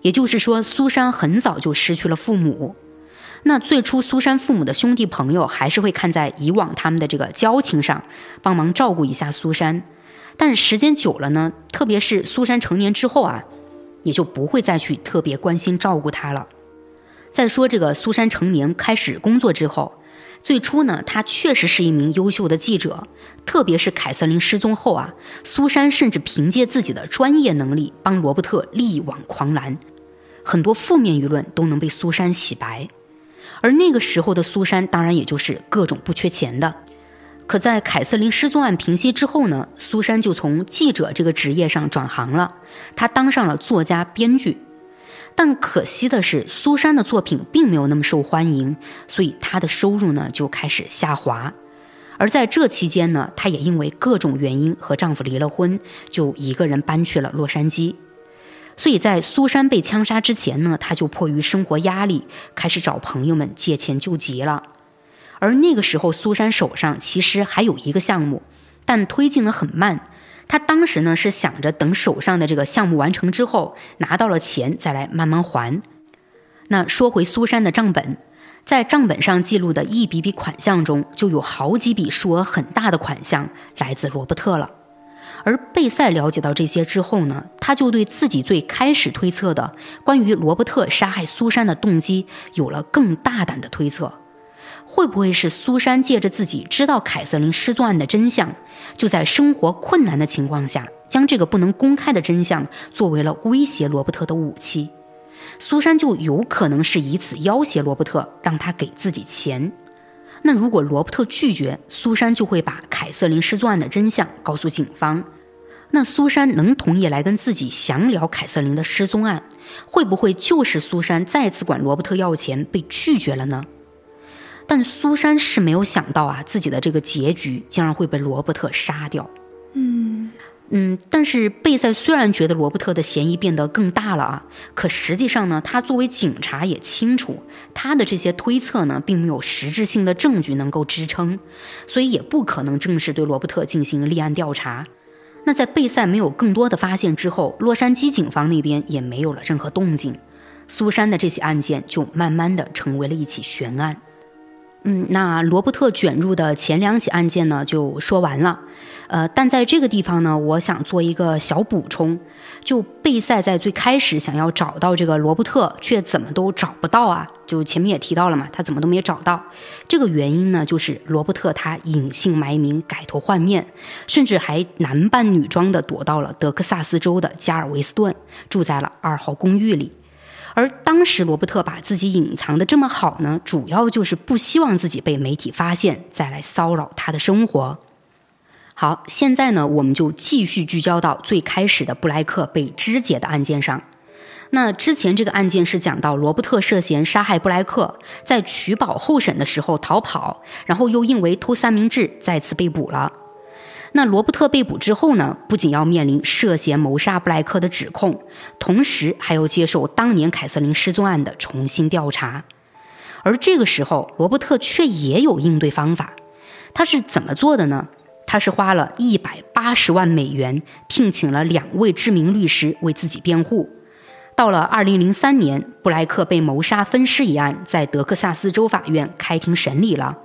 [SPEAKER 2] 也就是说，苏珊很早就失去了父母。那最初，苏珊父母的兄弟朋友还是会看在以往他们的这个交情上，帮忙照顾一下苏珊。但时间久了呢，特别是苏珊成年之后啊，也就不会再去特别关心照顾她了。再说这个苏珊成年开始工作之后，最初呢，她确实是一名优秀的记者。特别是凯瑟琳失踪后啊，苏珊甚至凭借自己的专业能力帮罗伯特力挽狂澜，很多负面舆论都能被苏珊洗白。而那个时候的苏珊，当然也就是各种不缺钱的。可在凯瑟琳失踪案平息之后呢，苏珊就从记者这个职业上转行了，她当上了作家、编剧。但可惜的是，苏珊的作品并没有那么受欢迎，所以她的收入呢就开始下滑。而在这期间呢，她也因为各种原因和丈夫离了婚，就一个人搬去了洛杉矶。所以在苏珊被枪杀之前呢，她就迫于生活压力，开始找朋友们借钱救急了。而那个时候，苏珊手上其实还有一个项目，但推进的很慢。她当时呢是想着等手上的这个项目完成之后，拿到了钱再来慢慢还。那说回苏珊的账本，在账本上记录的一笔笔款项中，就有好几笔数额很大的款项来自罗伯特了。而贝塞了解到这些之后呢，他就对自己最开始推测的关于罗伯特杀害苏珊的动机有了更大胆的推测。会不会是苏珊借着自己知道凯瑟琳失踪案的真相，就在生活困难的情况下，将这个不能公开的真相作为了威胁罗伯特的武器？苏珊就有可能是以此要挟罗伯特，让他给自己钱。那如果罗伯特拒绝，苏珊就会把凯瑟琳失踪案的真相告诉警方。那苏珊能同意来跟自己详聊凯瑟琳的失踪案，会不会就是苏珊再次管罗伯特要钱被拒绝了呢？但苏珊是没有想到啊，自己的这个结局竟然会被罗伯特杀掉。
[SPEAKER 3] 嗯
[SPEAKER 2] 嗯，但是贝塞虽然觉得罗伯特的嫌疑变得更大了啊，可实际上呢，他作为警察也清楚，他的这些推测呢，并没有实质性的证据能够支撑，所以也不可能正式对罗伯特进行立案调查。那在贝塞没有更多的发现之后，洛杉矶警方那边也没有了任何动静，苏珊的这起案件就慢慢的成为了一起悬案。嗯，那罗伯特卷入的前两起案件呢，就说完了。呃，但在这个地方呢，我想做一个小补充。就贝塞在最开始想要找到这个罗伯特，却怎么都找不到啊？就前面也提到了嘛，他怎么都没找到。这个原因呢，就是罗伯特他隐姓埋名、改头换面，甚至还男扮女装的躲到了德克萨斯州的加尔维斯顿，住在了二号公寓里。而当时罗伯特把自己隐藏的这么好呢，主要就是不希望自己被媒体发现，再来骚扰他的生活。好，现在呢，我们就继续聚焦到最开始的布莱克被肢解的案件上。那之前这个案件是讲到罗伯特涉嫌杀害布莱克，在取保候审的时候逃跑，然后又因为偷三明治再次被捕了。那罗伯特被捕之后呢，不仅要面临涉嫌谋杀布莱克的指控，同时还要接受当年凯瑟琳失踪案的重新调查。而这个时候，罗伯特却也有应对方法，他是怎么做的呢？他是花了一百八十万美元，聘请了两位知名律师为自己辩护。到了二零零三年，布莱克被谋杀分尸一案在德克萨斯州法院开庭审理了。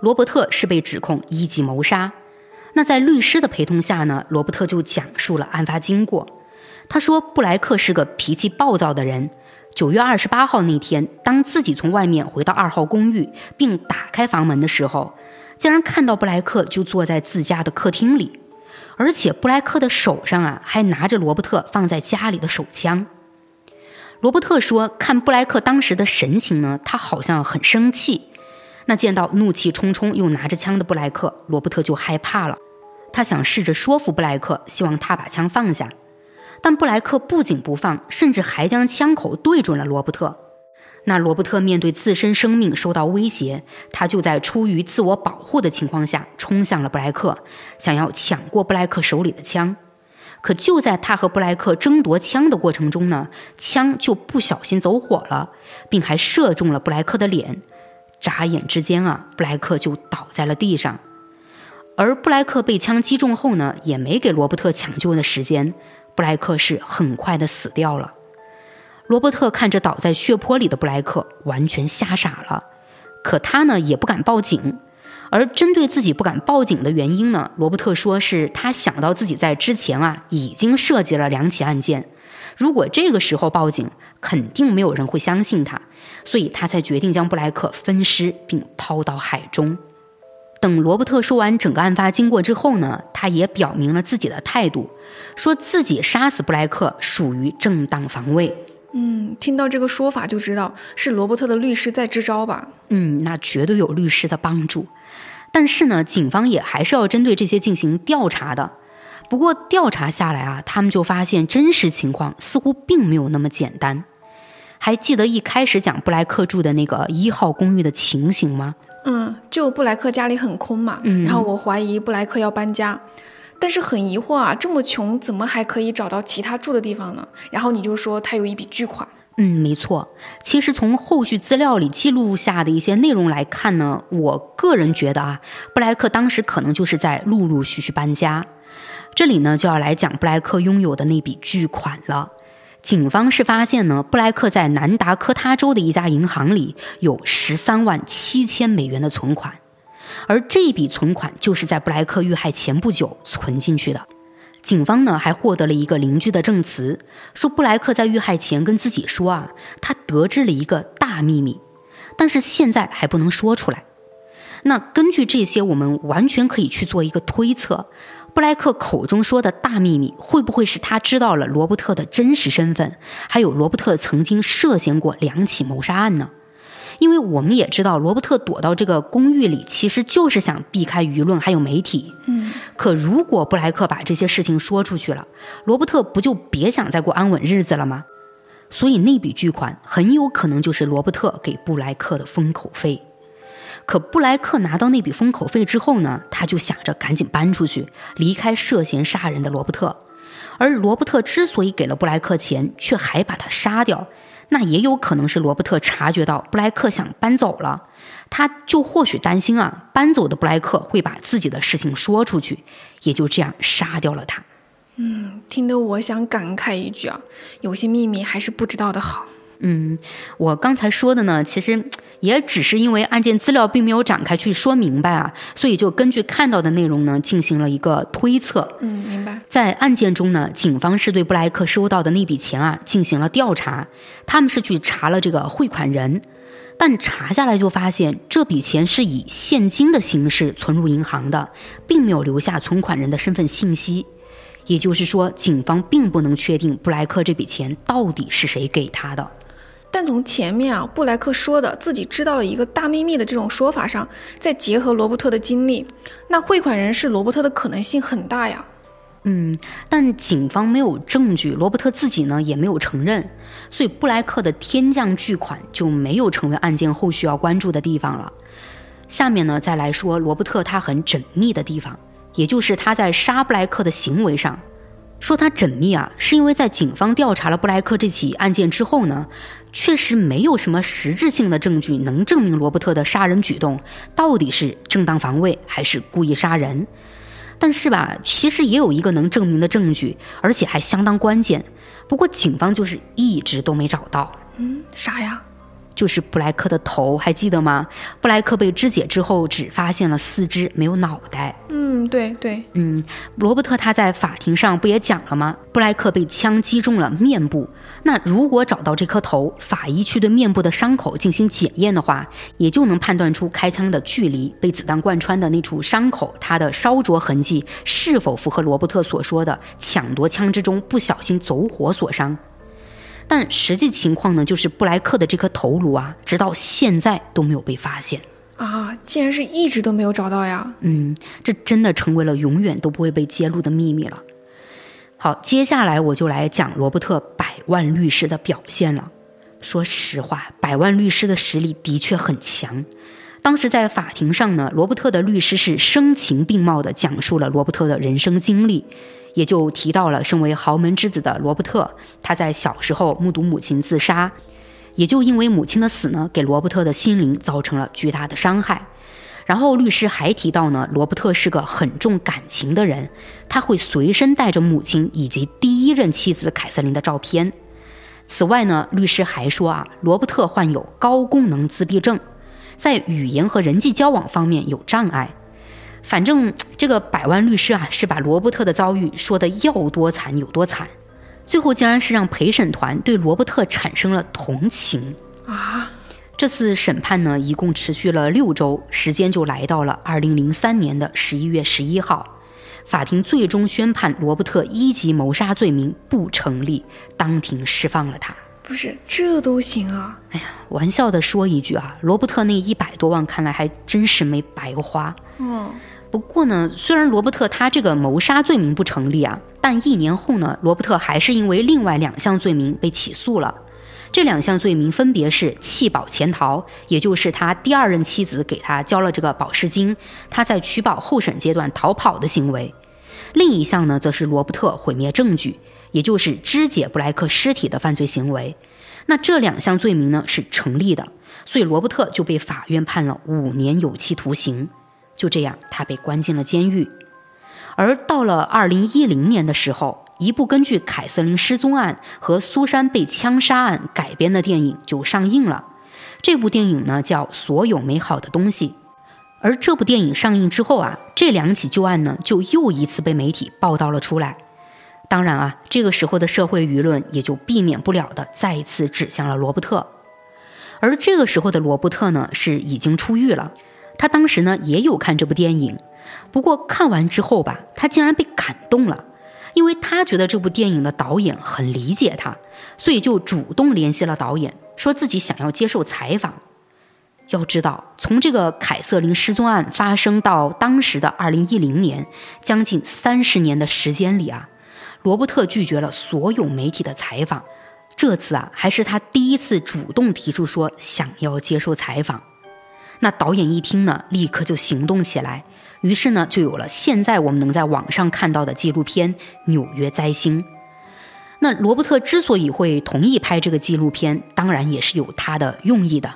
[SPEAKER 2] 罗伯特是被指控一级谋杀。那在律师的陪同下呢，罗伯特就讲述了案发经过。他说，布莱克是个脾气暴躁的人。九月二十八号那天，当自己从外面回到二号公寓，并打开房门的时候。竟然看到布莱克就坐在自家的客厅里，而且布莱克的手上啊还拿着罗伯特放在家里的手枪。罗伯特说：“看布莱克当时的神情呢，他好像很生气。那见到怒气冲冲又拿着枪的布莱克，罗伯特就害怕了。他想试着说服布莱克，希望他把枪放下，但布莱克不仅不放，甚至还将枪口对准了罗伯特。”那罗伯特面对自身生命受到威胁，他就在出于自我保护的情况下冲向了布莱克，想要抢过布莱克手里的枪。可就在他和布莱克争夺枪的过程中呢，枪就不小心走火了，并还射中了布莱克的脸。眨眼之间啊，布莱克就倒在了地上。而布莱克被枪击中后呢，也没给罗伯特抢救的时间，布莱克是很快的死掉了。罗伯特看着倒在血泊里的布莱克，完全吓傻了。可他呢也不敢报警。而针对自己不敢报警的原因呢，罗伯特说是他想到自己在之前啊已经涉及了两起案件，如果这个时候报警，肯定没有人会相信他，所以他才决定将布莱克分尸并抛到海中。等罗伯特说完整个案发经过之后呢，他也表明了自己的态度，说自己杀死布莱克属于正当防卫。
[SPEAKER 3] 嗯，听到这个说法就知道是罗伯特的律师在支招吧？
[SPEAKER 2] 嗯，那绝对有律师的帮助。但是呢，警方也还是要针对这些进行调查的。不过调查下来啊，他们就发现真实情况似乎并没有那么简单。还记得一开始讲布莱克住的那个一号公寓的情形吗？
[SPEAKER 3] 嗯，就布莱克家里很空嘛，然后我怀疑布莱克要搬家。但是很疑惑啊，这么穷怎么还可以找到其他住的地方呢？然后你就说他有一笔巨款。
[SPEAKER 2] 嗯，没错。其实从后续资料里记录下的一些内容来看呢，我个人觉得啊，布莱克当时可能就是在陆陆续续搬家。这里呢就要来讲布莱克拥有的那笔巨款了。警方是发现呢，布莱克在南达科他州的一家银行里有十三万七千美元的存款。而这笔存款就是在布莱克遇害前不久存进去的。警方呢还获得了一个邻居的证词，说布莱克在遇害前跟自己说啊，他得知了一个大秘密，但是现在还不能说出来。那根据这些，我们完全可以去做一个推测：布莱克口中说的大秘密，会不会是他知道了罗伯特的真实身份，还有罗伯特曾经涉嫌过两起谋杀案呢？因为我们也知道，罗伯特躲到这个公寓里，其实就是想避开舆论还有媒体。
[SPEAKER 3] 嗯，
[SPEAKER 2] 可如果布莱克把这些事情说出去了，罗伯特不就别想再过安稳日子了吗？所以那笔巨款很有可能就是罗伯特给布莱克的封口费。可布莱克拿到那笔封口费之后呢，他就想着赶紧搬出去，离开涉嫌杀人的罗伯特。而罗伯特之所以给了布莱克钱，却还把他杀掉。那也有可能是罗伯特察觉到布莱克想搬走了，他就或许担心啊，搬走的布莱克会把自己的事情说出去，也就这样杀掉了他。
[SPEAKER 3] 嗯，听得我想感慨一句啊，有些秘密还是不知道的好。
[SPEAKER 2] 嗯，我刚才说的呢，其实也只是因为案件资料并没有展开去说明白啊，所以就根据看到的内容呢，进行了一个推测。
[SPEAKER 3] 嗯，明白。
[SPEAKER 2] 在案件中呢，警方是对布莱克收到的那笔钱啊进行了调查，他们是去查了这个汇款人，但查下来就发现这笔钱是以现金的形式存入银行的，并没有留下存款人的身份信息。也就是说，警方并不能确定布莱克这笔钱到底是谁给他的。
[SPEAKER 3] 但从前面啊，布莱克说的自己知道了一个大秘密的这种说法上，再结合罗伯特的经历，那汇款人是罗伯特的可能性很大呀。
[SPEAKER 2] 嗯，但警方没有证据，罗伯特自己呢也没有承认，所以布莱克的天降巨款就没有成为案件后续要关注的地方了。下面呢，再来说罗伯特他很缜密的地方，也就是他在杀布莱克的行为上。说他缜密啊，是因为在警方调查了布莱克这起案件之后呢，确实没有什么实质性的证据能证明罗伯特的杀人举动到底是正当防卫还是故意杀人。但是吧，其实也有一个能证明的证据，而且还相当关键。不过警方就是一直都没找到。
[SPEAKER 3] 嗯，啥呀？
[SPEAKER 2] 就是布莱克的头，还记得吗？布莱克被肢解之后，只发现了四肢，没有脑袋。
[SPEAKER 3] 嗯，对对，
[SPEAKER 2] 嗯，罗伯特他在法庭上不也讲了吗？布莱克被枪击中了面部。那如果找到这颗头，法医去对面部的伤口进行检验的话，也就能判断出开枪的距离、被子弹贯穿的那处伤口，它的烧灼痕迹是否符合罗伯特所说的抢夺枪支中不小心走火所伤。但实际情况呢，就是布莱克的这颗头颅啊，直到现在都没有被发现
[SPEAKER 3] 啊！竟然是一直都没有找到呀！
[SPEAKER 2] 嗯，这真的成为了永远都不会被揭露的秘密了。好，接下来我就来讲罗伯特百万律师的表现了。说实话，百万律师的实力的确很强。当时在法庭上呢，罗伯特的律师是声情并茂地讲述了罗伯特的人生经历。也就提到了身为豪门之子的罗伯特，他在小时候目睹母亲自杀，也就因为母亲的死呢，给罗伯特的心灵造成了巨大的伤害。然后律师还提到呢，罗伯特是个很重感情的人，他会随身带着母亲以及第一任妻子凯瑟琳的照片。此外呢，律师还说啊，罗伯特患有高功能自闭症，在语言和人际交往方面有障碍。反正这个百万律师啊，是把罗伯特的遭遇说的要多惨有多惨，最后竟然是让陪审团对罗伯特产生了同情
[SPEAKER 3] 啊！
[SPEAKER 2] 这次审判呢，一共持续了六周，时间就来到了二零零三年的十一月十一号，法庭最终宣判罗伯特一级谋杀罪名不成立，当庭释放了他。
[SPEAKER 3] 不是这都行啊？
[SPEAKER 2] 哎呀，玩笑的说一句啊，罗伯特那一百多万看来还真是没白花。
[SPEAKER 3] 嗯。
[SPEAKER 2] 不过呢，虽然罗伯特他这个谋杀罪名不成立啊，但一年后呢，罗伯特还是因为另外两项罪名被起诉了。这两项罪名分别是弃保潜逃，也就是他第二任妻子给他交了这个保释金，他在取保候审阶段逃跑的行为；另一项呢，则是罗伯特毁灭证据，也就是肢解布莱克尸体的犯罪行为。那这两项罪名呢是成立的，所以罗伯特就被法院判了五年有期徒刑。就这样，他被关进了监狱。而到了二零一零年的时候，一部根据凯瑟琳失踪案和苏珊被枪杀案改编的电影就上映了。这部电影呢叫《所有美好的东西》。而这部电影上映之后啊，这两起旧案呢就又一次被媒体报道了出来。当然啊，这个时候的社会舆论也就避免不了的再一次指向了罗伯特。而这个时候的罗伯特呢是已经出狱了。他当时呢也有看这部电影，不过看完之后吧，他竟然被感动了，因为他觉得这部电影的导演很理解他，所以就主动联系了导演，说自己想要接受采访。要知道，从这个凯瑟琳失踪案发生到当时的二零一零年，将近三十年的时间里啊，罗伯特拒绝了所有媒体的采访，这次啊还是他第一次主动提出说想要接受采访。那导演一听呢，立刻就行动起来，于是呢，就有了现在我们能在网上看到的纪录片《纽约灾星》。那罗伯特之所以会同意拍这个纪录片，当然也是有他的用意的。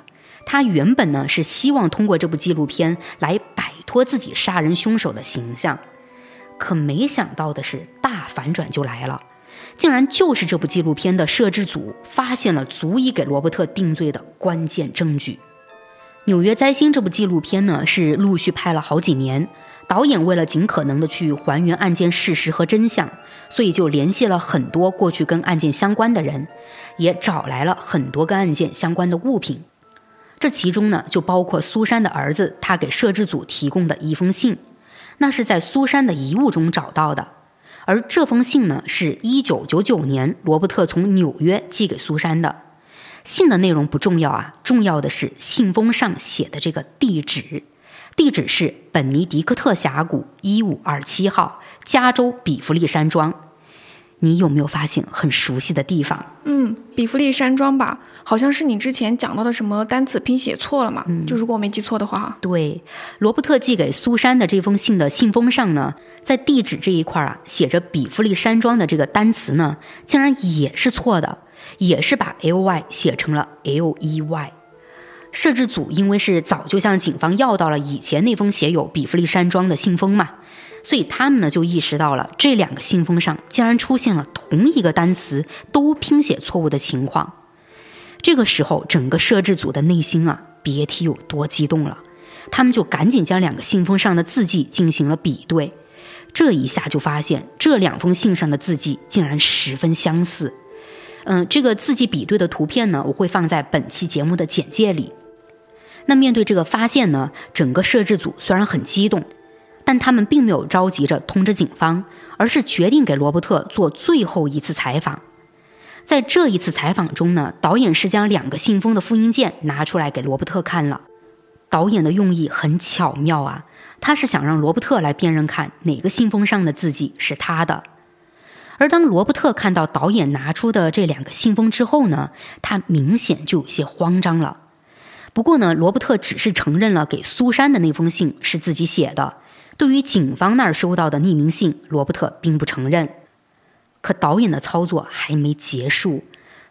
[SPEAKER 2] 他原本呢是希望通过这部纪录片来摆脱自己杀人凶手的形象，可没想到的是，大反转就来了，竟然就是这部纪录片的摄制组发现了足以给罗伯特定罪的关键证据。纽约灾星》这部纪录片呢，是陆续拍了好几年。导演为了尽可能的去还原案件事实和真相，所以就联系了很多过去跟案件相关的人，也找来了很多跟案件相关的物品。这其中呢，就包括苏珊的儿子他给摄制组提供的一封信，那是在苏珊的遗物中找到的。而这封信呢，是一九九九年罗伯特从纽约寄给苏珊的。信的内容不重要啊，重要的是信封上写的这个地址，地址是本尼迪克特峡谷一五二七号，加州比弗利山庄。你有没有发现很熟悉的地方？
[SPEAKER 3] 嗯，比弗利山庄吧，好像是你之前讲到的什么单词拼写错了嘛？嗯，就如果我没记错的话。
[SPEAKER 2] 对，罗伯特寄给苏珊的这封信的信封上呢，在地址这一块啊，写着比弗利山庄的这个单词呢，竟然也是错的，也是把 L Y 写成了 L E Y。摄制组因为是早就向警方要到了以前那封写有比弗利山庄的信封嘛。所以他们呢就意识到了这两个信封上竟然出现了同一个单词都拼写错误的情况。这个时候，整个摄制组的内心啊，别提有多激动了。他们就赶紧将两个信封上的字迹进行了比对，这一下就发现这两封信上的字迹竟然十分相似。嗯，这个字迹比对的图片呢，我会放在本期节目的简介里。那面对这个发现呢，整个摄制组虽然很激动。但他们并没有着急着通知警方，而是决定给罗伯特做最后一次采访。在这一次采访中呢，导演是将两个信封的复印件拿出来给罗伯特看了。导演的用意很巧妙啊，他是想让罗伯特来辨认看哪个信封上的字迹是他的。而当罗伯特看到导演拿出的这两个信封之后呢，他明显就有些慌张了。不过呢，罗伯特只是承认了给苏珊的那封信是自己写的。对于警方那儿收到的匿名信，罗伯特并不承认。可导演的操作还没结束，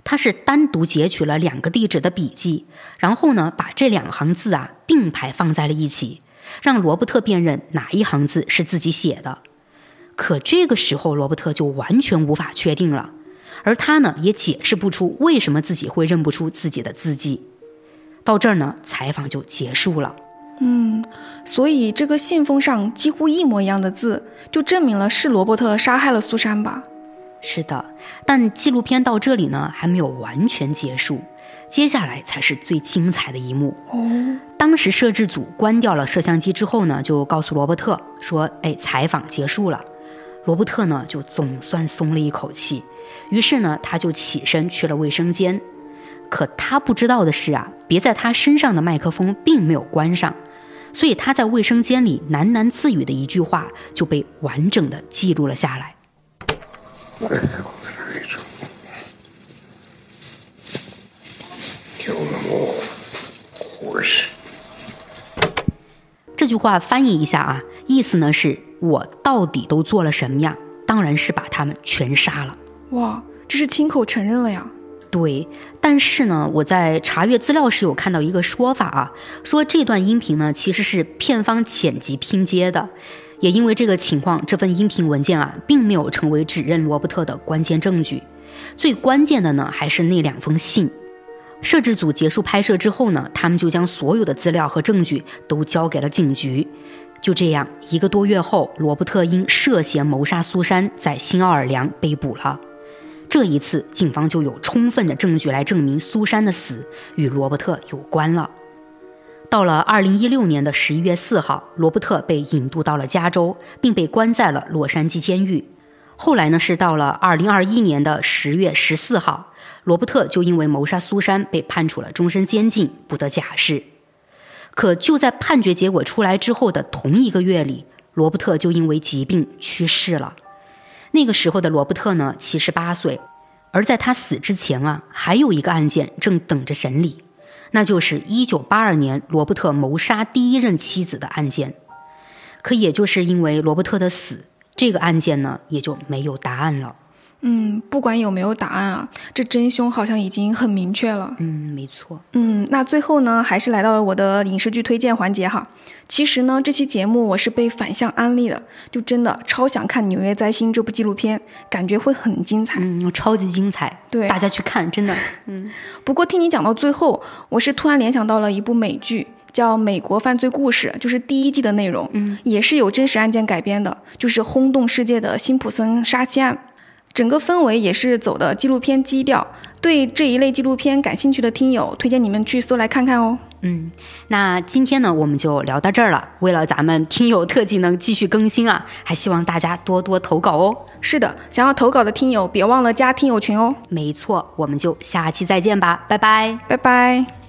[SPEAKER 2] 他是单独截取了两个地址的笔记，然后呢，把这两行字啊并排放在了一起，让罗伯特辨认哪一行字是自己写的。可这个时候，罗伯特就完全无法确定了，而他呢也解释不出为什么自己会认不出自己的字迹。到这儿呢，采访就结束了。
[SPEAKER 3] 嗯，所以这个信封上几乎一模一样的字，就证明了是罗伯特杀害了苏珊吧？
[SPEAKER 2] 是的，但纪录片到这里呢还没有完全结束，接下来才是最精彩的一幕。
[SPEAKER 3] 哦，
[SPEAKER 2] 当时摄制组关掉了摄像机之后呢，就告诉罗伯特说：“哎，采访结束了。”罗伯特呢就总算松了一口气，于是呢他就起身去了卫生间。可他不知道的是啊，别在他身上的麦克风并没有关上。所以他在卫生间里喃喃自语的一句话就被完整的记录了下来。这句话翻译一下啊，意思呢是我到底都做了什么呀？当然是把他们全杀了。
[SPEAKER 3] 哇，这是亲口承认了呀。
[SPEAKER 2] 对，但是呢，我在查阅资料时有看到一个说法啊，说这段音频呢其实是片方剪辑拼接的，也因为这个情况，这份音频文件啊并没有成为指认罗伯特的关键证据。最关键的呢还是那两封信。摄制组结束拍摄之后呢，他们就将所有的资料和证据都交给了警局。就这样，一个多月后，罗伯特因涉嫌谋杀苏珊，在新奥尔良被捕了。这一次，警方就有充分的证据来证明苏珊的死与罗伯特有关了。到了二零一六年的十一月四号，罗伯特被引渡到了加州，并被关在了洛杉矶监狱。后来呢，是到了二零二一年的十月十四号，罗伯特就因为谋杀苏珊被判处了终身监禁，不得假释。可就在判决结果出来之后的同一个月里，罗伯特就因为疾病去世了。那个时候的罗伯特呢，七十八岁，而在他死之前啊，还有一个案件正等着审理，那就是一九八二年罗伯特谋杀第一任妻子的案件。可也就是因为罗伯特的死，这个案件呢，也就没有答案了。
[SPEAKER 3] 嗯，不管有没有答案啊，这真凶好像已经很明确了。
[SPEAKER 2] 嗯，没错。
[SPEAKER 3] 嗯，那最后呢，还是来到了我的影视剧推荐环节哈。其实呢，这期节目我是被反向安利的，就真的超想看《纽约灾星》这部纪录片，感觉会很精彩。
[SPEAKER 2] 嗯，超级精彩。
[SPEAKER 3] 对，
[SPEAKER 2] 大家去看，真的。
[SPEAKER 3] 嗯。不过听你讲到最后，我是突然联想到了一部美剧《叫《美国犯罪故事》，就是第一季的内容，
[SPEAKER 2] 嗯，
[SPEAKER 3] 也是有真实案件改编的，就是轰动世界的辛普森杀妻案。整个氛围也是走的纪录片基调，对这一类纪录片感兴趣的听友，推荐你们去搜来看看哦。
[SPEAKER 2] 嗯，那今天呢，我们就聊到这儿了。为了咱们听友特辑能继续更新啊，还希望大家多多投稿哦。
[SPEAKER 3] 是的，想要投稿的听友，别忘了加听友群哦。
[SPEAKER 2] 没错，我们就下期再见吧，拜拜。
[SPEAKER 3] 拜拜。